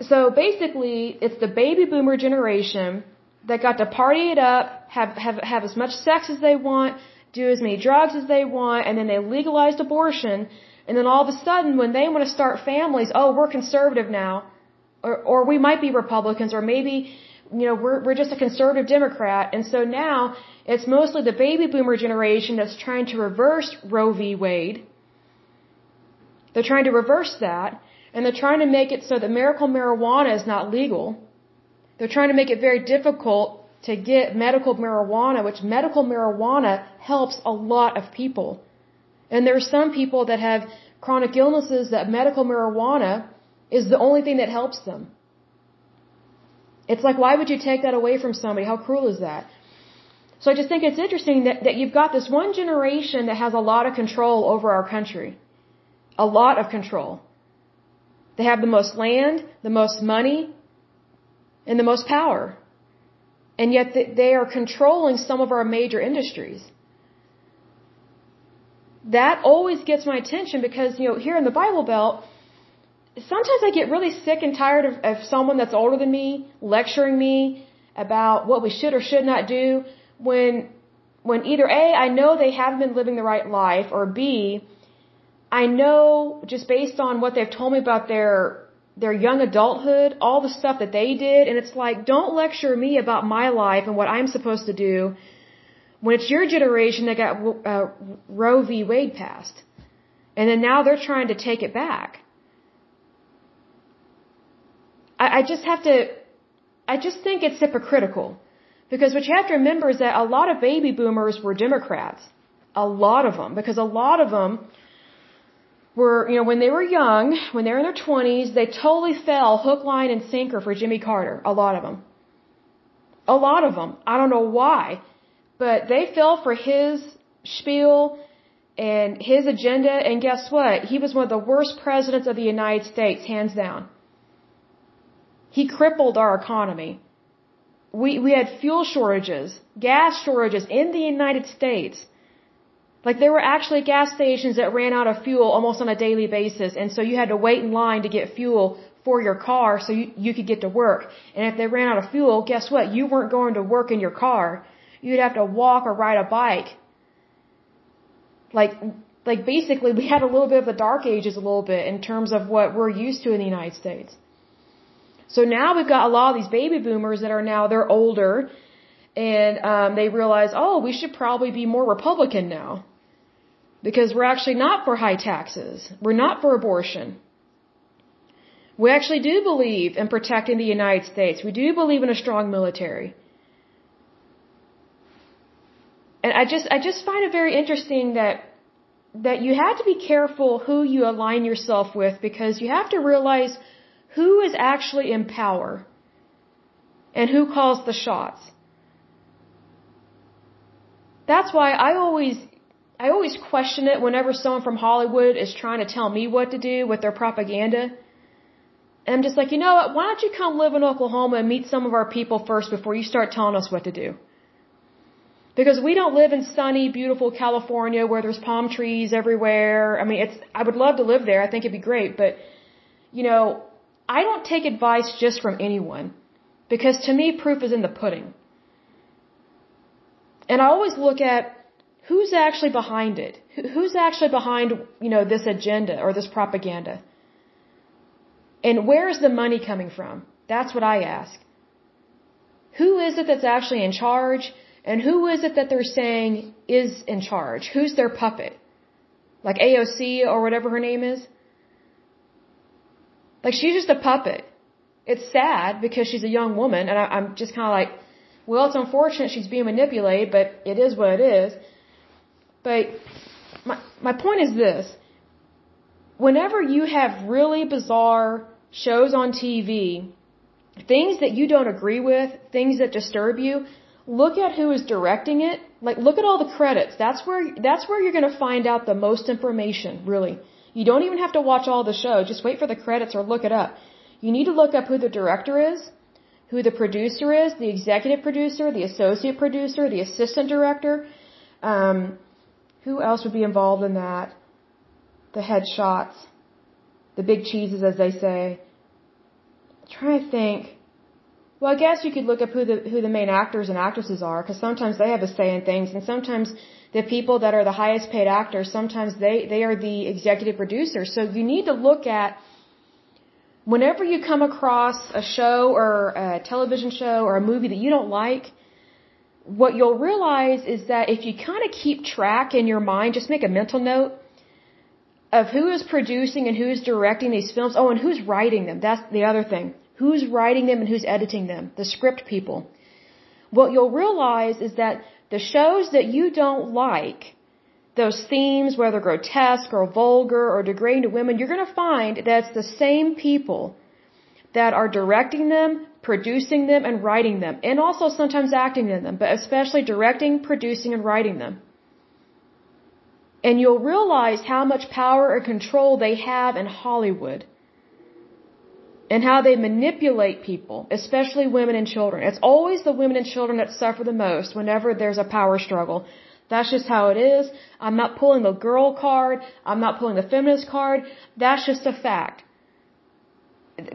So basically, it's the baby boomer generation that got to party it up, have, have, have as much sex as they want, do as many drugs as they want, and then they legalized abortion, and then all of a sudden, when they want to start families, oh, we're conservative now or, or we might be Republicans, or maybe, you know, we're, we're just a conservative Democrat. And so now it's mostly the baby boomer generation that's trying to reverse Roe v. Wade. They're trying to reverse that, and they're trying to make it so that medical marijuana is not legal. They're trying to make it very difficult to get medical marijuana, which medical marijuana helps a lot of people. And there are some people that have chronic illnesses that medical marijuana is the only thing that helps them. It's like, why would you take that away from somebody? How cruel is that? So I just think it's interesting that, that you've got this one generation that has a lot of control over our country. A lot of control. They have the most land, the most money, and the most power. And yet they are controlling some of our major industries. That always gets my attention because, you know, here in the Bible Belt, sometimes I get really sick and tired of, of someone that's older than me lecturing me about what we should or should not do when when either A, I know they haven't been living the right life, or B, I know just based on what they've told me about their their young adulthood, all the stuff that they did, and it's like, don't lecture me about my life and what I'm supposed to do when it's your generation that got uh, Roe v. Wade passed. And then now they're trying to take it back. I, I just have to, I just think it's hypocritical. Because what you have to remember is that a lot of baby boomers were Democrats. A lot of them. Because a lot of them were, you know, when they were young, when they were in their 20s, they totally fell hook, line, and sinker for Jimmy Carter. A lot of them. A lot of them. I don't know why. But they fell for his spiel and his agenda, and guess what? He was one of the worst presidents of the United States, hands down. He crippled our economy. We, we had fuel shortages, gas shortages in the United States. Like there were actually gas stations that ran out of fuel almost on a daily basis, and so you had to wait in line to get fuel for your car so you, you could get to work. And if they ran out of fuel, guess what? You weren't going to work in your car. You'd have to walk or ride a bike Like, like basically we had a little bit of the dark ages a little bit in terms of what we're used to in the United States. So now we've got a lot of these baby boomers that are now, they're older and um, they realize, oh, we should probably be more Republican now. Because we're actually not for high taxes. We're not for abortion. We actually do believe in protecting the United States. We do believe in a strong military. And I just I just find it very interesting that that you have to be careful who you align yourself with because you have to realize who is actually in power and who calls the shots. That's why I always I always question it whenever someone from Hollywood is trying to tell me what to do with their propaganda. And I'm just like, you know what? Why don't you come live in Oklahoma and meet some of our people first before you start telling us what to do? Because we don't live in sunny, beautiful California where there's palm trees everywhere. I mean, it's, I would love to live there. I think it'd be great. But, you know, I don't take advice just from anyone. Because to me, proof is in the pudding. And I always look at who's actually behind it. Who's actually behind, you know, this agenda or this propaganda? And where is the money coming from? That's what I ask. Who is it that's actually in charge? And who is it that they're saying is in charge? Who's their puppet? Like AOC or whatever her name is? Like she's just a puppet. It's sad because she's a young woman and I, am just kind of like, well, it's unfortunate she's being manipulated, but it is what it is. But my, my point is this. Whenever you have really bizarre shows on TV, things that you don't agree with, things that disturb you, look at who is directing it. Like look at all the credits. That's where that's where you're going to find out the most information, really. You don't even have to watch all the show. Just wait for the credits or look it up. You need to look up who the director is, who the producer is, the executive producer, the associate producer, the assistant director. Um, who else would be involved in that? The headshots, the big cheeses, as they say. I'm trying to think. Well, I guess you could look up who the who the main actors and actresses are, because sometimes they have a say in things, and sometimes the people that are the highest paid actors, sometimes they they are the executive producers. So you need to look at whenever you come across a show or a television show or a movie that you don't like. What you'll realize is that if you kind of keep track in your mind, just make a mental note of who is producing and who's directing these films. Oh, and who's writing them. That's the other thing. Who's writing them and who's editing them? The script people. What you'll realize is that the shows that you don't like, those themes, whether grotesque or vulgar or degrading to women, you're going to find that it's the same people that are directing them, producing them, and writing them, and also sometimes acting in them, but especially directing, producing, and writing them. And you'll realize how much power and control they have in Hollywood and how they manipulate people, especially women and children. It's always the women and children that suffer the most whenever there's a power struggle. That's just how it is. I'm not pulling the girl card. I'm not pulling the feminist card. That's just a fact.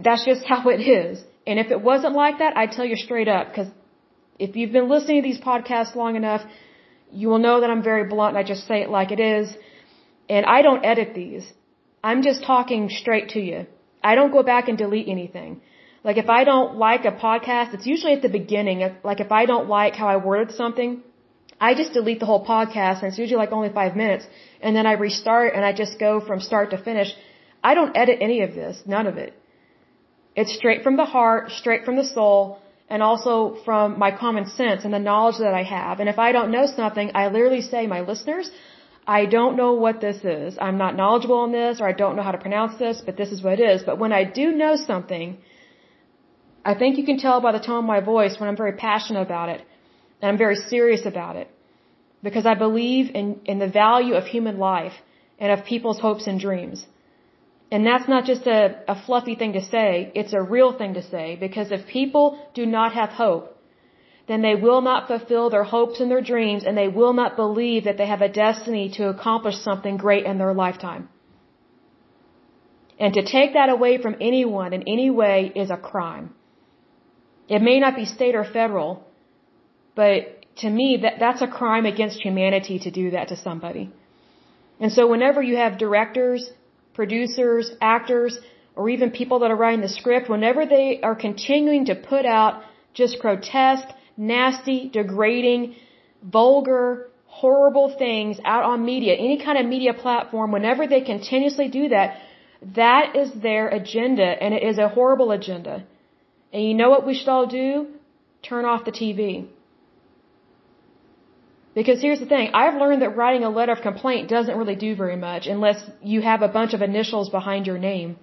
That's just <laughs> how it is. And if it wasn't like that, I'd tell you straight up, because if you've been listening to these podcasts long enough, you will know that I'm very blunt and I just say it like it is. And I don't edit these. I'm just talking straight to you. I don't go back and delete anything. Like if I don't like a podcast, it's usually at the beginning. Like if I don't like how I worded something, I just delete the whole podcast and it's usually like only five minutes. And then I restart and I just go from start to finish. I don't edit any of this. None of it. It's straight from the heart, straight from the soul, and also from my common sense and the knowledge that I have. And if I don't know something, I literally say, my listeners, I don't know what this is. I'm not knowledgeable on this or I don't know how to pronounce this, but this is what it is. But when I do know something, I think you can tell by the tone of my voice when I'm very passionate about it and I'm very serious about it because I believe in, in the value of human life and of people's hopes and dreams. And that's not just a, a fluffy thing to say, it's a real thing to say because if people do not have hope, then they will not fulfill their hopes and their dreams and they will not believe that they have a destiny to accomplish something great in their lifetime. And to take that away from anyone in any way is a crime. It may not be state or federal, but to me that, that's a crime against humanity to do that to somebody. And so whenever you have directors, producers, actors, or even people that are writing the script, whenever they are continuing to put out just grotesque, nasty, degrading, vulgar, horrible things out on media, any kind of media platform, whenever they continuously do that, that is their agenda and it is a horrible agenda. And you know what we should all do? Turn off the TV. Because here's the thing, I've learned that writing a letter of complaint doesn't really do very much unless you have a bunch of initials behind your name.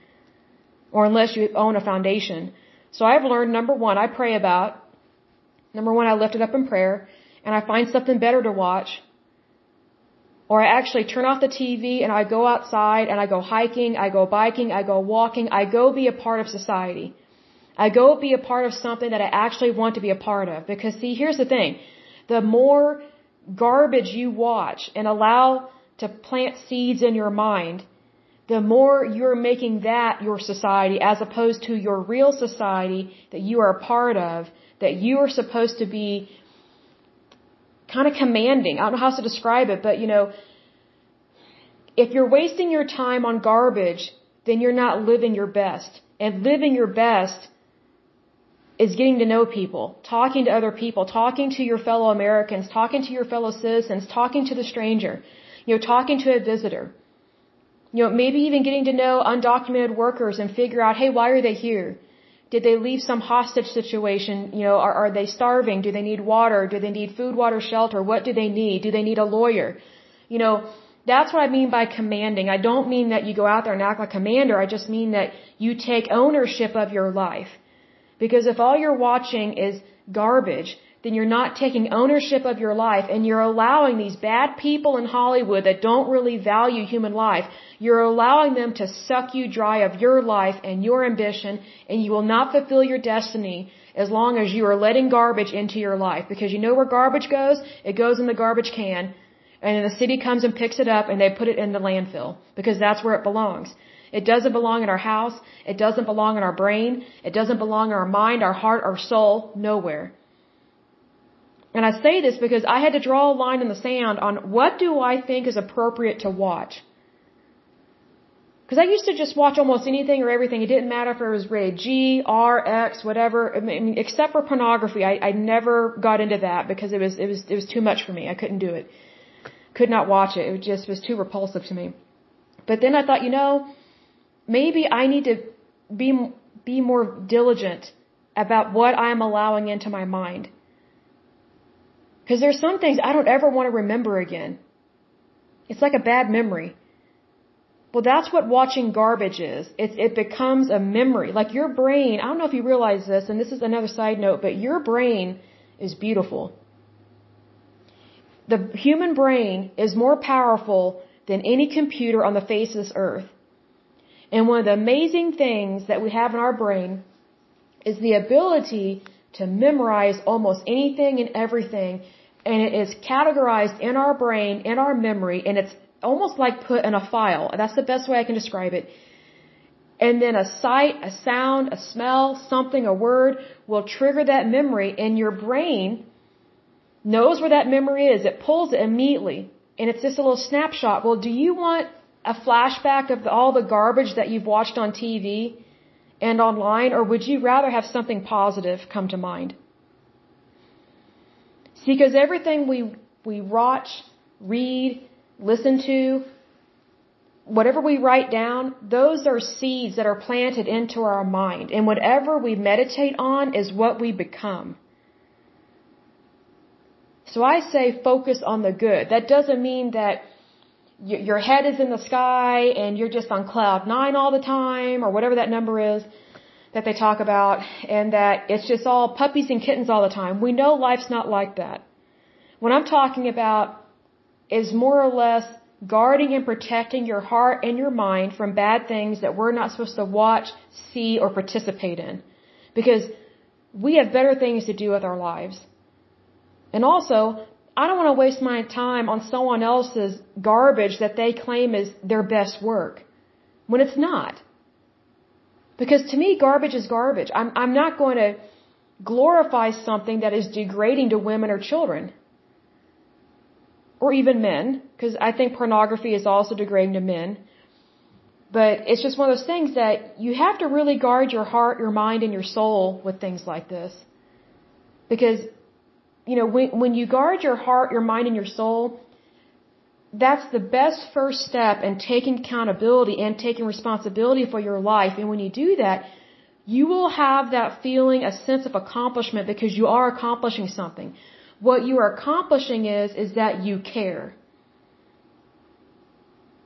Or unless you own a foundation. So I've learned number one, I pray about. Number one, I lift it up in prayer. And I find something better to watch. Or I actually turn off the TV and I go outside and I go hiking, I go biking, I go walking, I go be a part of society. I go be a part of something that I actually want to be a part of. Because see, here's the thing. The more garbage you watch and allow to plant seeds in your mind, the more you're making that your society as opposed to your real society that you are a part of, that you are supposed to be kind of commanding. I don't know how to describe it, but you know, if you're wasting your time on garbage, then you're not living your best. And living your best is getting to know people, talking to other people, talking to your fellow Americans, talking to your fellow citizens, talking to the stranger, you know, talking to a visitor. You know, maybe even getting to know undocumented workers and figure out, hey, why are they here? Did they leave some hostage situation? You know, are, are they starving? Do they need water? Do they need food, water, shelter? What do they need? Do they need a lawyer? You know, that's what I mean by commanding. I don't mean that you go out there and act like a commander. I just mean that you take ownership of your life. Because if all you're watching is garbage, then you're not taking ownership of your life and you're allowing these bad people in Hollywood that don't really value human life, you're allowing them to suck you dry of your life and your ambition and you will not fulfill your destiny as long as you are letting garbage into your life. Because you know where garbage goes? It goes in the garbage can and then the city comes and picks it up and they put it in the landfill because that's where it belongs. It doesn't belong in our house. It doesn't belong in our brain. It doesn't belong in our mind, our heart, our soul. Nowhere. And I say this because I had to draw a line in the sand on what do I think is appropriate to watch. Because I used to just watch almost anything or everything. It didn't matter if it was rated G, R, X, whatever. I mean, except for pornography, I, I never got into that because it was it was it was too much for me. I couldn't do it. Could not watch it. It just was too repulsive to me. But then I thought, you know, maybe I need to be be more diligent about what I'm allowing into my mind. Because there's some things I don't ever want to remember again. It's like a bad memory. Well, that's what watching garbage is. It, it becomes a memory. Like your brain, I don't know if you realize this, and this is another side note, but your brain is beautiful. The human brain is more powerful than any computer on the face of this earth. And one of the amazing things that we have in our brain is the ability to memorize almost anything and everything. And it is categorized in our brain, in our memory, and it's almost like put in a file. That's the best way I can describe it. And then a sight, a sound, a smell, something, a word will trigger that memory, and your brain knows where that memory is. It pulls it immediately. And it's just a little snapshot. Well, do you want a flashback of all the garbage that you've watched on TV and online, or would you rather have something positive come to mind? See, because everything we, we watch, read, listen to, whatever we write down, those are seeds that are planted into our mind. And whatever we meditate on is what we become. So I say focus on the good. That doesn't mean that your head is in the sky and you're just on cloud nine all the time or whatever that number is that they talk about and that it's just all puppies and kittens all the time. We know life's not like that. What I'm talking about is more or less guarding and protecting your heart and your mind from bad things that we're not supposed to watch, see, or participate in. Because we have better things to do with our lives. And also, I don't want to waste my time on someone else's garbage that they claim is their best work when it's not. Because to me, garbage is garbage. I'm, I'm not going to glorify something that is degrading to women or children. or even men, because I think pornography is also degrading to men. But it's just one of those things that you have to really guard your heart, your mind, and your soul with things like this. Because, you know, when, when you guard your heart, your mind, and your soul, that's the best first step in taking accountability and taking responsibility for your life. And when you do that, you will have that feeling, a sense of accomplishment because you are accomplishing something. What you are accomplishing is, is that you care.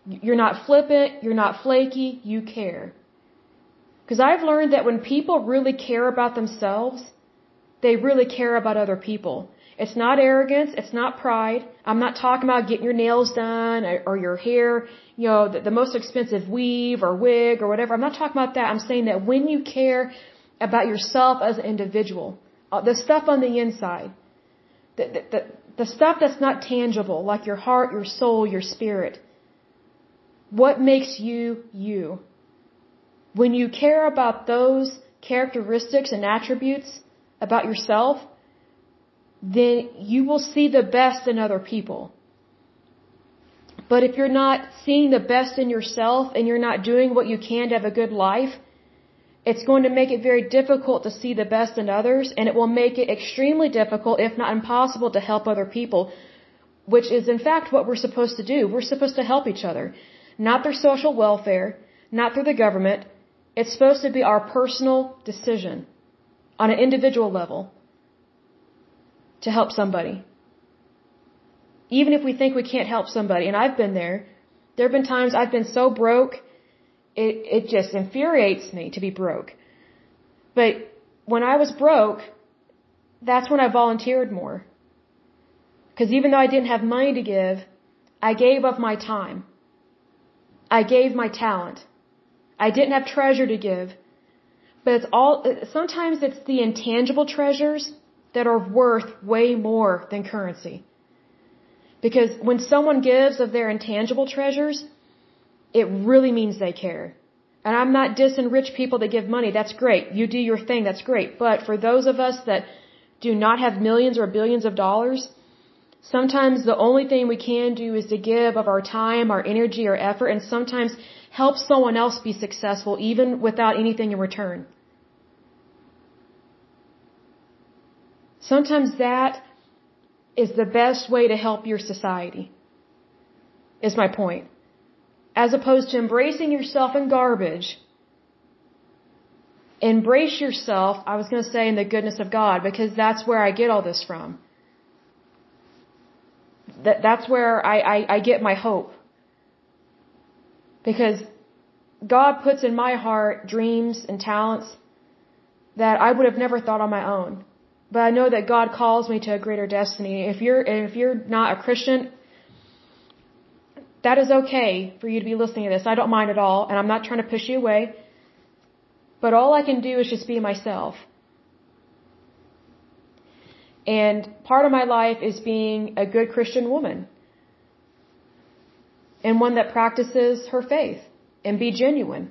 You're not flippant, you're not flaky, you care. Because I've learned that when people really care about themselves, they really care about other people. It's not arrogance. It's not pride. I'm not talking about getting your nails done or, or your hair, you know, the, the most expensive weave or wig or whatever. I'm not talking about that. I'm saying that when you care about yourself as an individual, uh, the stuff on the inside, the, the, the, the stuff that's not tangible, like your heart, your soul, your spirit, what makes you you? When you care about those characteristics and attributes about yourself, then you will see the best in other people. But if you're not seeing the best in yourself and you're not doing what you can to have a good life, it's going to make it very difficult to see the best in others and it will make it extremely difficult, if not impossible, to help other people, which is in fact what we're supposed to do. We're supposed to help each other. Not through social welfare, not through the government. It's supposed to be our personal decision on an individual level to help somebody. Even if we think we can't help somebody, and I've been there, there have been times I've been so broke, it, it just infuriates me to be broke. But when I was broke, that's when I volunteered more. Because even though I didn't have money to give, I gave of my time. I gave my talent. I didn't have treasure to give. But it's all, sometimes it's the intangible treasures that are worth way more than currency. Because when someone gives of their intangible treasures, it really means they care. And I'm not dissing rich people that give money. That's great. You do your thing. That's great. But for those of us that do not have millions or billions of dollars, sometimes the only thing we can do is to give of our time, our energy, our effort, and sometimes help someone else be successful even without anything in return. Sometimes that is the best way to help your society, is my point. As opposed to embracing yourself in garbage, embrace yourself, I was going to say, in the goodness of God, because that's where I get all this from. That, that's where I, I, I get my hope. Because God puts in my heart dreams and talents that I would have never thought on my own. But I know that God calls me to a greater destiny. If you're if you're not a Christian, that is okay for you to be listening to this. I don't mind at all, and I'm not trying to push you away. But all I can do is just be myself. And part of my life is being a good Christian woman. And one that practices her faith and be genuine.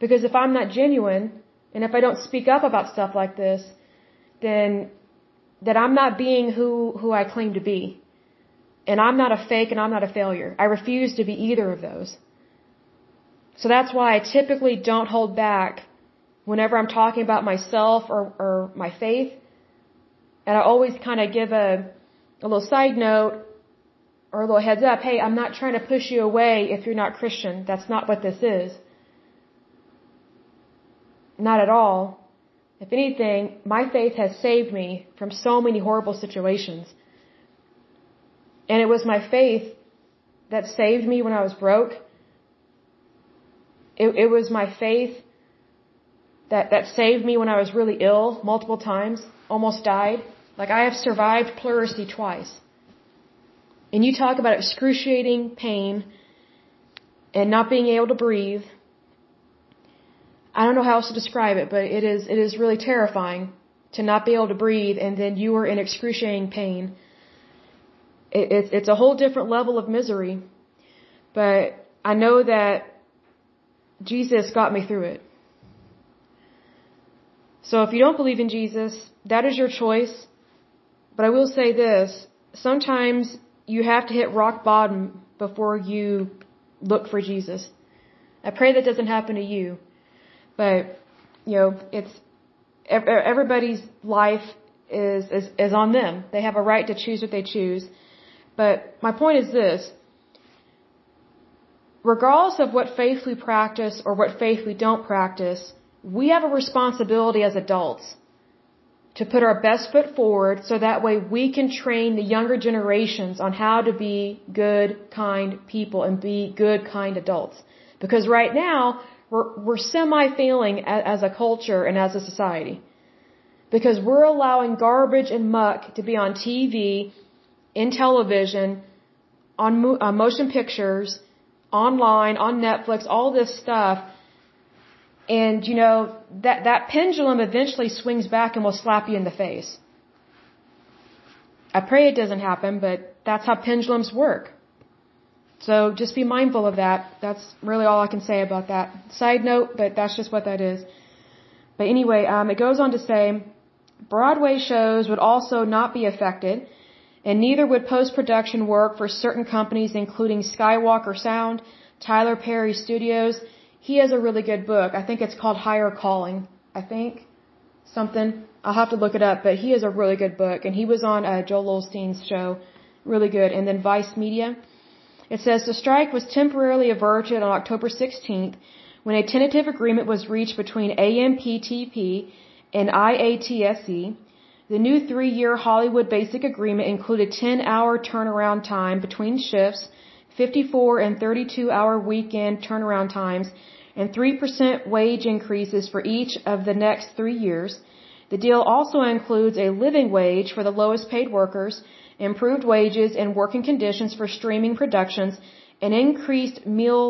Because if I'm not genuine, and if I don't speak up about stuff like this, then that I'm not being who who I claim to be. And I'm not a fake and I'm not a failure. I refuse to be either of those. So that's why I typically don't hold back whenever I'm talking about myself or, or my faith. And I always kind of give a, a little side note or a little heads up. Hey, I'm not trying to push you away if you're not Christian. That's not what this is. Not at all. If anything, my faith has saved me from so many horrible situations. And it was my faith that saved me when I was broke. It, it was my faith that, that saved me when I was really ill multiple times, almost died. Like I have survived pleurisy twice. And you talk about excruciating pain and not being able to breathe I don't know how else to describe it, but it is it is really terrifying to not be able to breathe and then you are in excruciating pain. It, it's it's a whole different level of misery, but I know that Jesus got me through it. So if you don't believe in Jesus, that is your choice. But I will say this, sometimes you have to hit rock bottom before you look for Jesus. I pray that doesn't happen to you. But, you know, it's, everybody's life is, is, is on them. They have a right to choose what they choose. But my point is this. Regardless of what faith we practice or what faith we don't practice, we have a responsibility as adults to put our best foot forward so that way we can train the younger generations on how to be good, kind people and be good, kind adults. Because right now, we're, we're semi-failing as a culture and as a society. Because we're allowing garbage and muck to be on TV, in television, on mo uh, motion pictures, online, on Netflix, all this stuff and, you know, that, that pendulum eventually swings back and will slap you in the face. I pray it doesn't happen, but that's how pendulums work. So just be mindful of that. That's really all I can say about that. Side note, but that's just what that is. But anyway, um, it goes on to say, Broadway shows would also not be affected, and neither would post-production work for certain companies including Skywalker Sound, Tyler Perry Studios, he has a really good book. I think it's called Higher Calling. I think something. I'll have to look it up, but he has a really good book, and he was on uh, Joel Osteen's show, really good. And then Vice Media. It says the strike was temporarily averted on October 16th when a tentative agreement was reached between AMPTP and IATSE. The new three-year Hollywood Basic Agreement included 10-hour turnaround time between shifts, 54 and 32-hour weekend turnaround times, and 3% wage increases for each of the next three years. The deal also includes a living wage for the lowest paid workers, improved wages and working conditions for streaming productions, and increased meal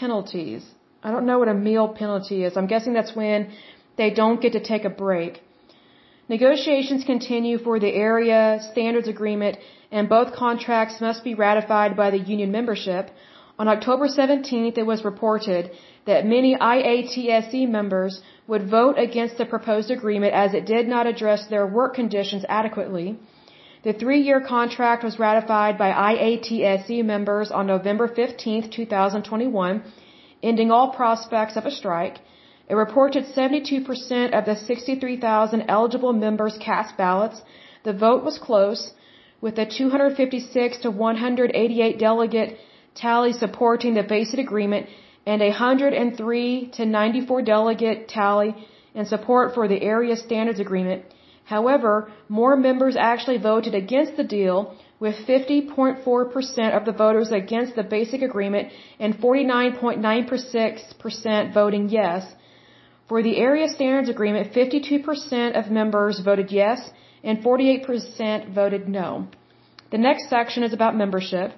penalties. I don't know what a meal penalty is. I'm guessing that's when they don't get to take a break. Negotiations continue for the area standards agreement and both contracts must be ratified by the union membership. On October 17th, it was reported that many IATSE members would vote against the proposed agreement as it did not address their work conditions adequately. The three-year contract was ratified by IATSE members on November 15, 2021, ending all prospects of a strike. It reported 72% of the 63,000 eligible members cast ballots. The vote was close, with a 256 to 188 delegate tally supporting the basic agreement and a 103 to 94 delegate tally in support for the area standards agreement. However, more members actually voted against the deal with 50.4% of the voters against the basic agreement and 49.96% voting yes. For the area standards agreement, 52% of members voted yes and 48% voted no. The next section is about membership.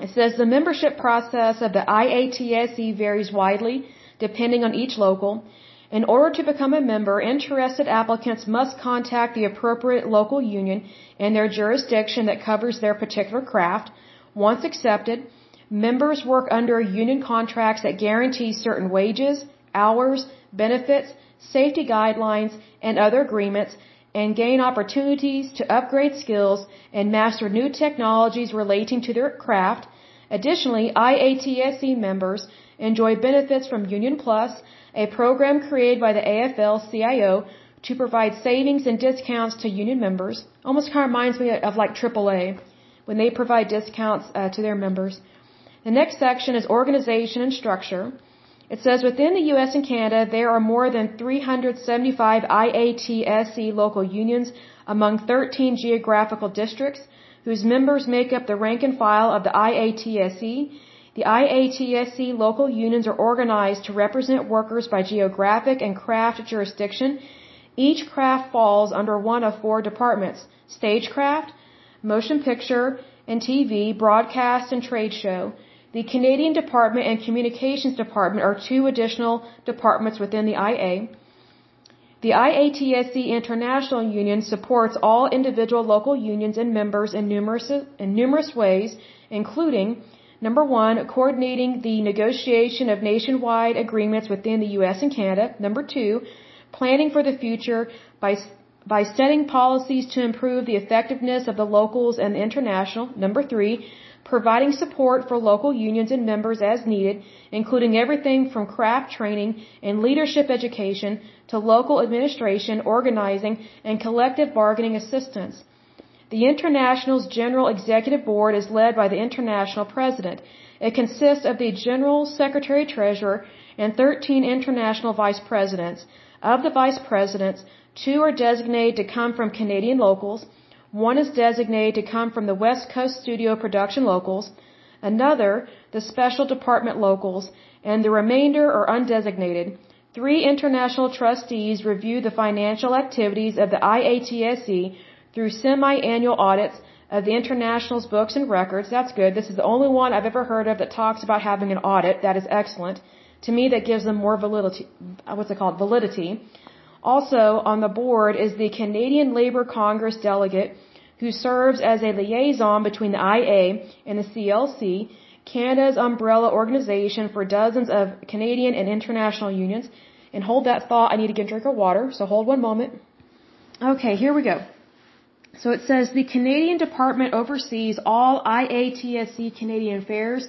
It says the membership process of the IATSE varies widely depending on each local. In order to become a member, interested applicants must contact the appropriate local union in their jurisdiction that covers their particular craft. Once accepted, members work under union contracts that guarantee certain wages, hours, benefits, safety guidelines, and other agreements and gain opportunities to upgrade skills and master new technologies relating to their craft. Additionally, IATSE members enjoy benefits from Union Plus, a program created by the AFL-CIO to provide savings and discounts to union members. Almost kind of reminds me of like AAA when they provide discounts uh, to their members. The next section is organization and structure. It says within the US and Canada, there are more than 375 IATSE local unions among 13 geographical districts whose members make up the rank and file of the IATSE. The IATSE local unions are organized to represent workers by geographic and craft jurisdiction. Each craft falls under one of four departments stagecraft, motion picture and TV, broadcast and trade show. The Canadian Department and Communications Department are two additional departments within the IA. The IATSE International Union supports all individual local unions and members in numerous, in numerous ways, including Number one, coordinating the negotiation of nationwide agreements within the U.S. and Canada. Number two, planning for the future by by setting policies to improve the effectiveness of the locals and the international. Number three, providing support for local unions and members as needed, including everything from craft training and leadership education to local administration, organizing, and collective bargaining assistance. The International's General Executive Board is led by the International President. It consists of the General Secretary Treasurer and 13 International Vice Presidents. Of the Vice Presidents, two are designated to come from Canadian locals, one is designated to come from the West Coast Studio Production locals, another, the Special Department locals, and the remainder are undesignated. Three international trustees review the financial activities of the IATSE through semi-annual audits of the International's books and records. That's good. This is the only one I've ever heard of that talks about having an audit. That is excellent. To me, that gives them more validity. Uh, what's it called? Validity. Also on the board is the Canadian Labour Congress delegate who serves as a liaison between the IA and the CLC, Canada's umbrella organization for dozens of Canadian and international unions. And hold that thought, I need to get a drink of water, so hold one moment. Okay, here we go. So it says the Canadian Department oversees all IATSE Canadian affairs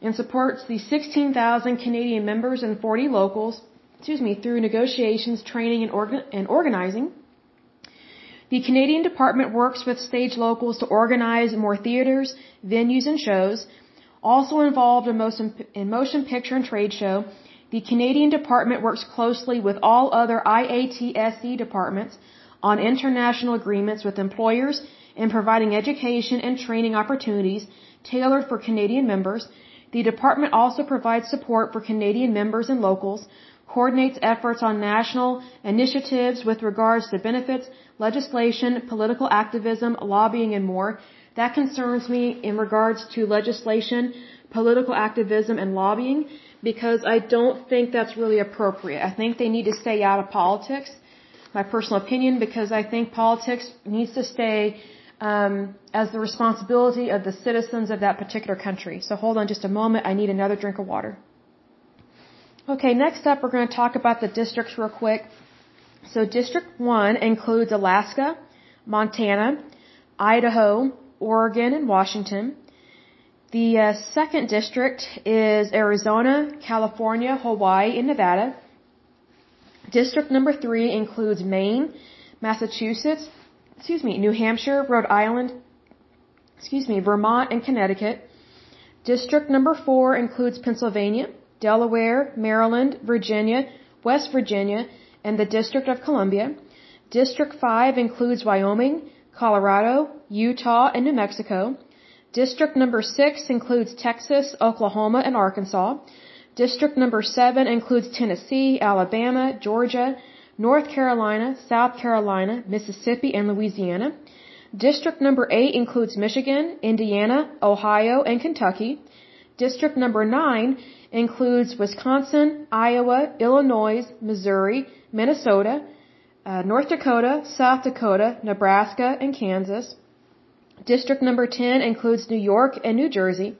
and supports the 16,000 Canadian members and 40 locals excuse me, through negotiations, training, and, organ and organizing. The Canadian department works with stage locals to organize more theaters, venues, and shows. Also involved in motion, in motion picture and trade show, the Canadian department works closely with all other IATSE departments on international agreements with employers and providing education and training opportunities tailored for Canadian members. The department also provides support for Canadian members and locals coordinates efforts on national initiatives with regards to benefits, legislation, political activism, lobbying, and more. That concerns me in regards to legislation, political activism, and lobbying because I don't think that's really appropriate. I think they need to stay out of politics, my personal opinion, because I think politics needs to stay um, as the responsibility of the citizens of that particular country. So hold on just a moment. I need another drink of water. Okay, next up we're going to talk about the districts real quick. So District 1 includes Alaska, Montana, Idaho, Oregon, and Washington. The uh, second district is Arizona, California, Hawaii, and Nevada. District number 3 includes Maine, Massachusetts, excuse me, New Hampshire, Rhode Island, excuse me, Vermont, and Connecticut. District number 4 includes Pennsylvania, Delaware, Maryland, Virginia, West Virginia, and the District of Columbia. District 5 includes Wyoming, Colorado, Utah, and New Mexico. District number 6 includes Texas, Oklahoma, and Arkansas. District number 7 includes Tennessee, Alabama, Georgia, North Carolina, South Carolina, Mississippi, and Louisiana. District number 8 includes Michigan, Indiana, Ohio, and Kentucky. District number 9 includes Wisconsin, Iowa, Illinois, Missouri, Minnesota, uh, North Dakota, South Dakota, Nebraska, and Kansas. District number 10 includes New York and New Jersey.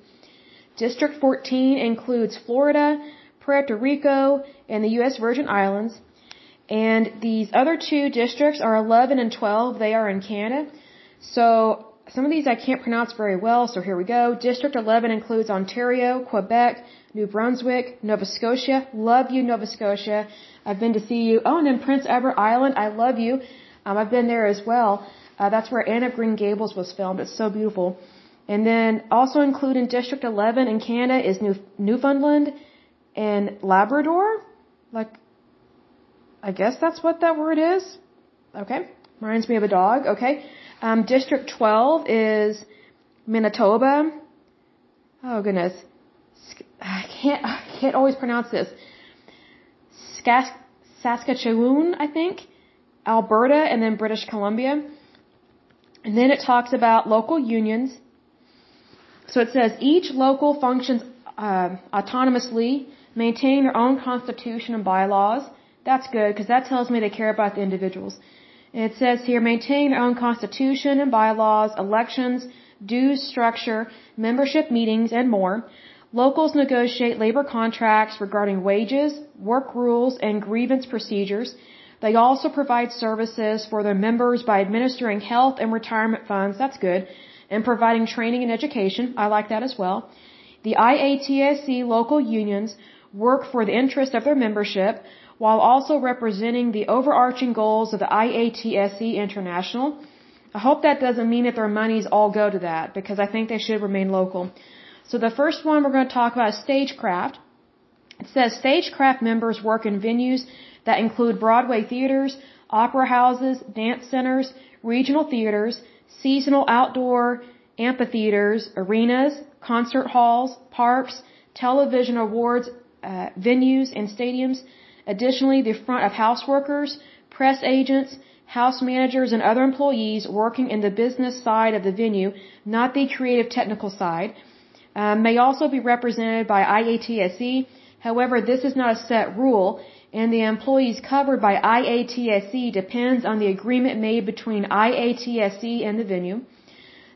District 14 includes Florida, Puerto Rico, and the U.S. Virgin Islands. And these other two districts are 11 and 12. They are in Canada. So some of these I can't pronounce very well, so here we go. District 11 includes Ontario, Quebec, New Brunswick, Nova Scotia. Love you, Nova Scotia. I've been to see you. Oh, and then Prince Edward Island. I love you. Um, I've been there as well. Uh, that's where Anne of Green Gables was filmed. It's so beautiful. And then also included in District 11 in Canada is New, Newfoundland and Labrador. Like, I guess that's what that word is. Okay. Reminds me of a dog. Okay. Um, District 12 is Manitoba. Oh goodness. I can't I can't always pronounce this. Saskatchewan, I think, Alberta, and then British Columbia. And then it talks about local unions. So it says each local functions uh, autonomously, maintain their own constitution and bylaws. That's good because that tells me they care about the individuals. And it says here, maintain their own constitution and bylaws, elections, dues structure, membership meetings, and more. Locals negotiate labor contracts regarding wages, work rules, and grievance procedures, They also provide services for their members by administering health and retirement funds. That's good. And providing training and education. I like that as well. The IATSE local unions work for the interest of their membership while also representing the overarching goals of the IATSE International. I hope that doesn't mean that their monies all go to that because I think they should remain local. So the first one we're going to talk about is stagecraft. It says stagecraft members work in venues that include Broadway theaters, opera houses, dance centers, regional theaters, seasonal outdoor amphitheaters, arenas, concert halls, parks, television awards uh, venues, and stadiums. Additionally, the front of house workers, press agents, house managers, and other employees working in the business side of the venue, not the creative technical side, um, may also be represented by IATSE. However, this is not a set rule and the employees covered by IATSE depends on the agreement made between IATSE and the venue.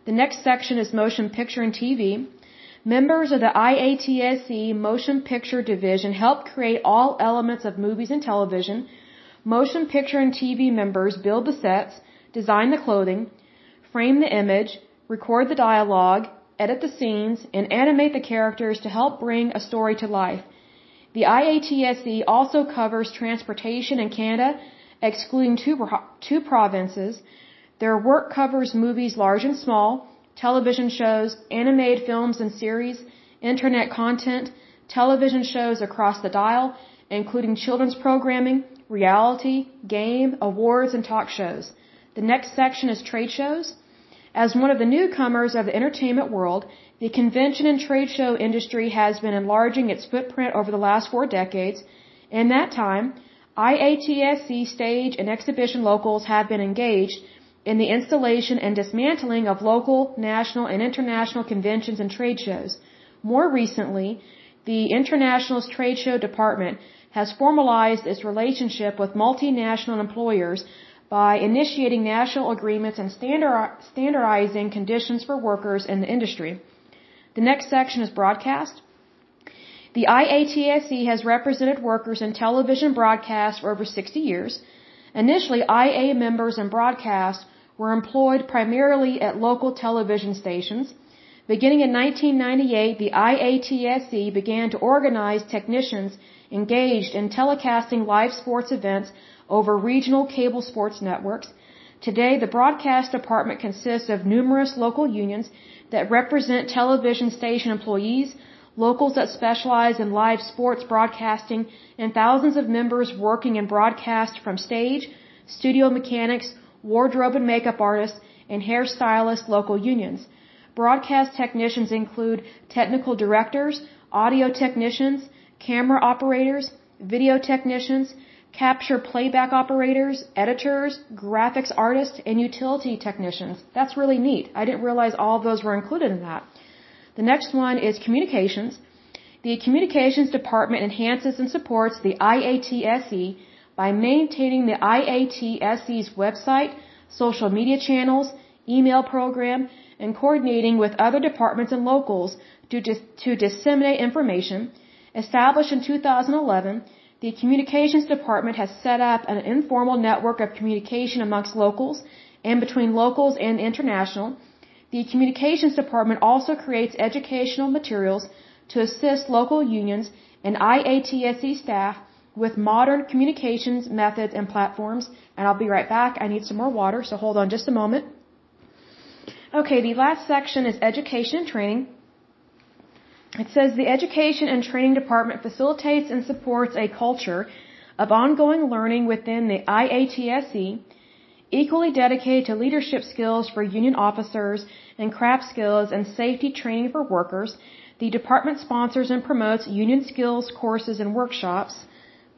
The next section is motion picture and TV. Members of the IATSE Motion Picture Division help create all elements of movies and television. Motion picture and TV members build the sets, design the clothing, frame the image, record the dialogue, edit the scenes, and animate the characters to help bring a story to life. The IATSE also covers transportation in Canada, excluding two, two provinces. Their work covers movies large and small, television shows, animated films and series, internet content, television shows across the dial, including children's programming, reality, game, awards, and talk shows. The next section is trade shows. As one of the newcomers of the entertainment world, the convention and trade show industry has been enlarging its footprint over the last four decades. In that time, IATSE stage and exhibition locals have been engaged in the installation and dismantling of local, national, and international conventions and trade shows. More recently, the International's Trade Show Department has formalized its relationship with multinational employers by initiating national agreements and standardizing conditions for workers in the industry. The next section is broadcast. The IATSE has represented workers in television broadcast for over 60 years. Initially, IA members in broadcast were employed primarily at local television stations. Beginning in 1998, the IATSE began to organize technicians engaged in telecasting live sports events over regional cable sports networks. Today, the broadcast department consists of numerous local unions that represent television station employees, locals that specialize in live sports broadcasting, and thousands of members working in broadcast from stage, studio mechanics, wardrobe and makeup artists, and hairstylist local unions. Broadcast technicians include technical directors, audio technicians, camera operators, video technicians, capture playback operators, editors, graphics artists, and utility technicians. That's really neat. I didn't realize all of those were included in that. The next one is communications. The communications department enhances and supports the IATSE by maintaining the IATSE's website, social media channels, email program, and coordinating with other departments and locals to, dis to disseminate information. Established in 2011, the communications department has set up an informal network of communication amongst locals and between locals and international. The communications department also creates educational materials to assist local unions and IATSE staff with modern communications methods and platforms. And I'll be right back. I need some more water, so hold on just a moment. Okay, the last section is education and training. It says the Education and Training Department facilitates and supports a culture of ongoing learning within the IATSE, equally dedicated to leadership skills for union officers and craft skills and safety training for workers. The department sponsors and promotes union skills courses and workshops.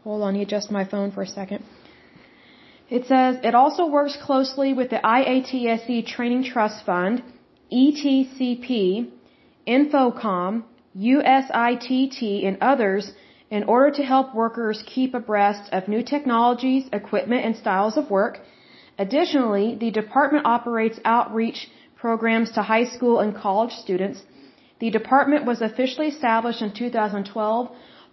Hold on, me adjust my phone for a second. It says it also works closely with the IATSE Training Trust Fund, ETCP, InfoComm, USITT, and others in order to help workers keep abreast of new technologies, equipment, and styles of work. Additionally, the department operates outreach programs to high school and college students. The department was officially established in 2012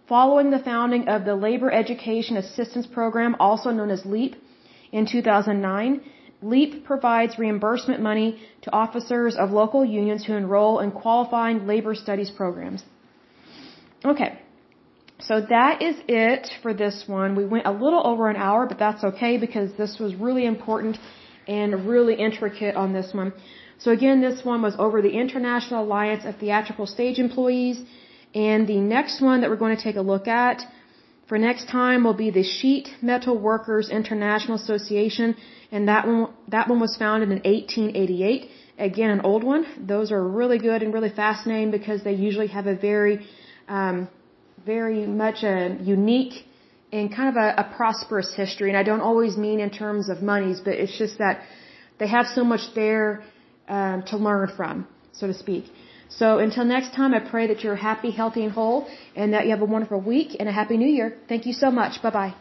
following the founding of the Labor Education Assistance Program, also known as LEAP, in 2009. LEAP provides reimbursement money to officers of local unions who enroll in qualifying labor studies programs. Okay. So that is it for this one. We went a little over an hour, but that's okay because this was really important and really intricate on this one. So again, this one was over the International Alliance of Theatrical Stage Employees. And the next one that we're going to take a look at for next time will be the Sheet Metal Workers International Association. And that one, that one was founded in 1888. Again, an old one. Those are really good and really fascinating because they usually have a very, um, very much a unique and kind of a, a prosperous history. And I don't always mean in terms of monies, but it's just that they have so much there um, to learn from, so to speak. So until next time, I pray that you're happy, healthy, and whole, and that you have a wonderful week and a happy new year. Thank you so much. Bye bye.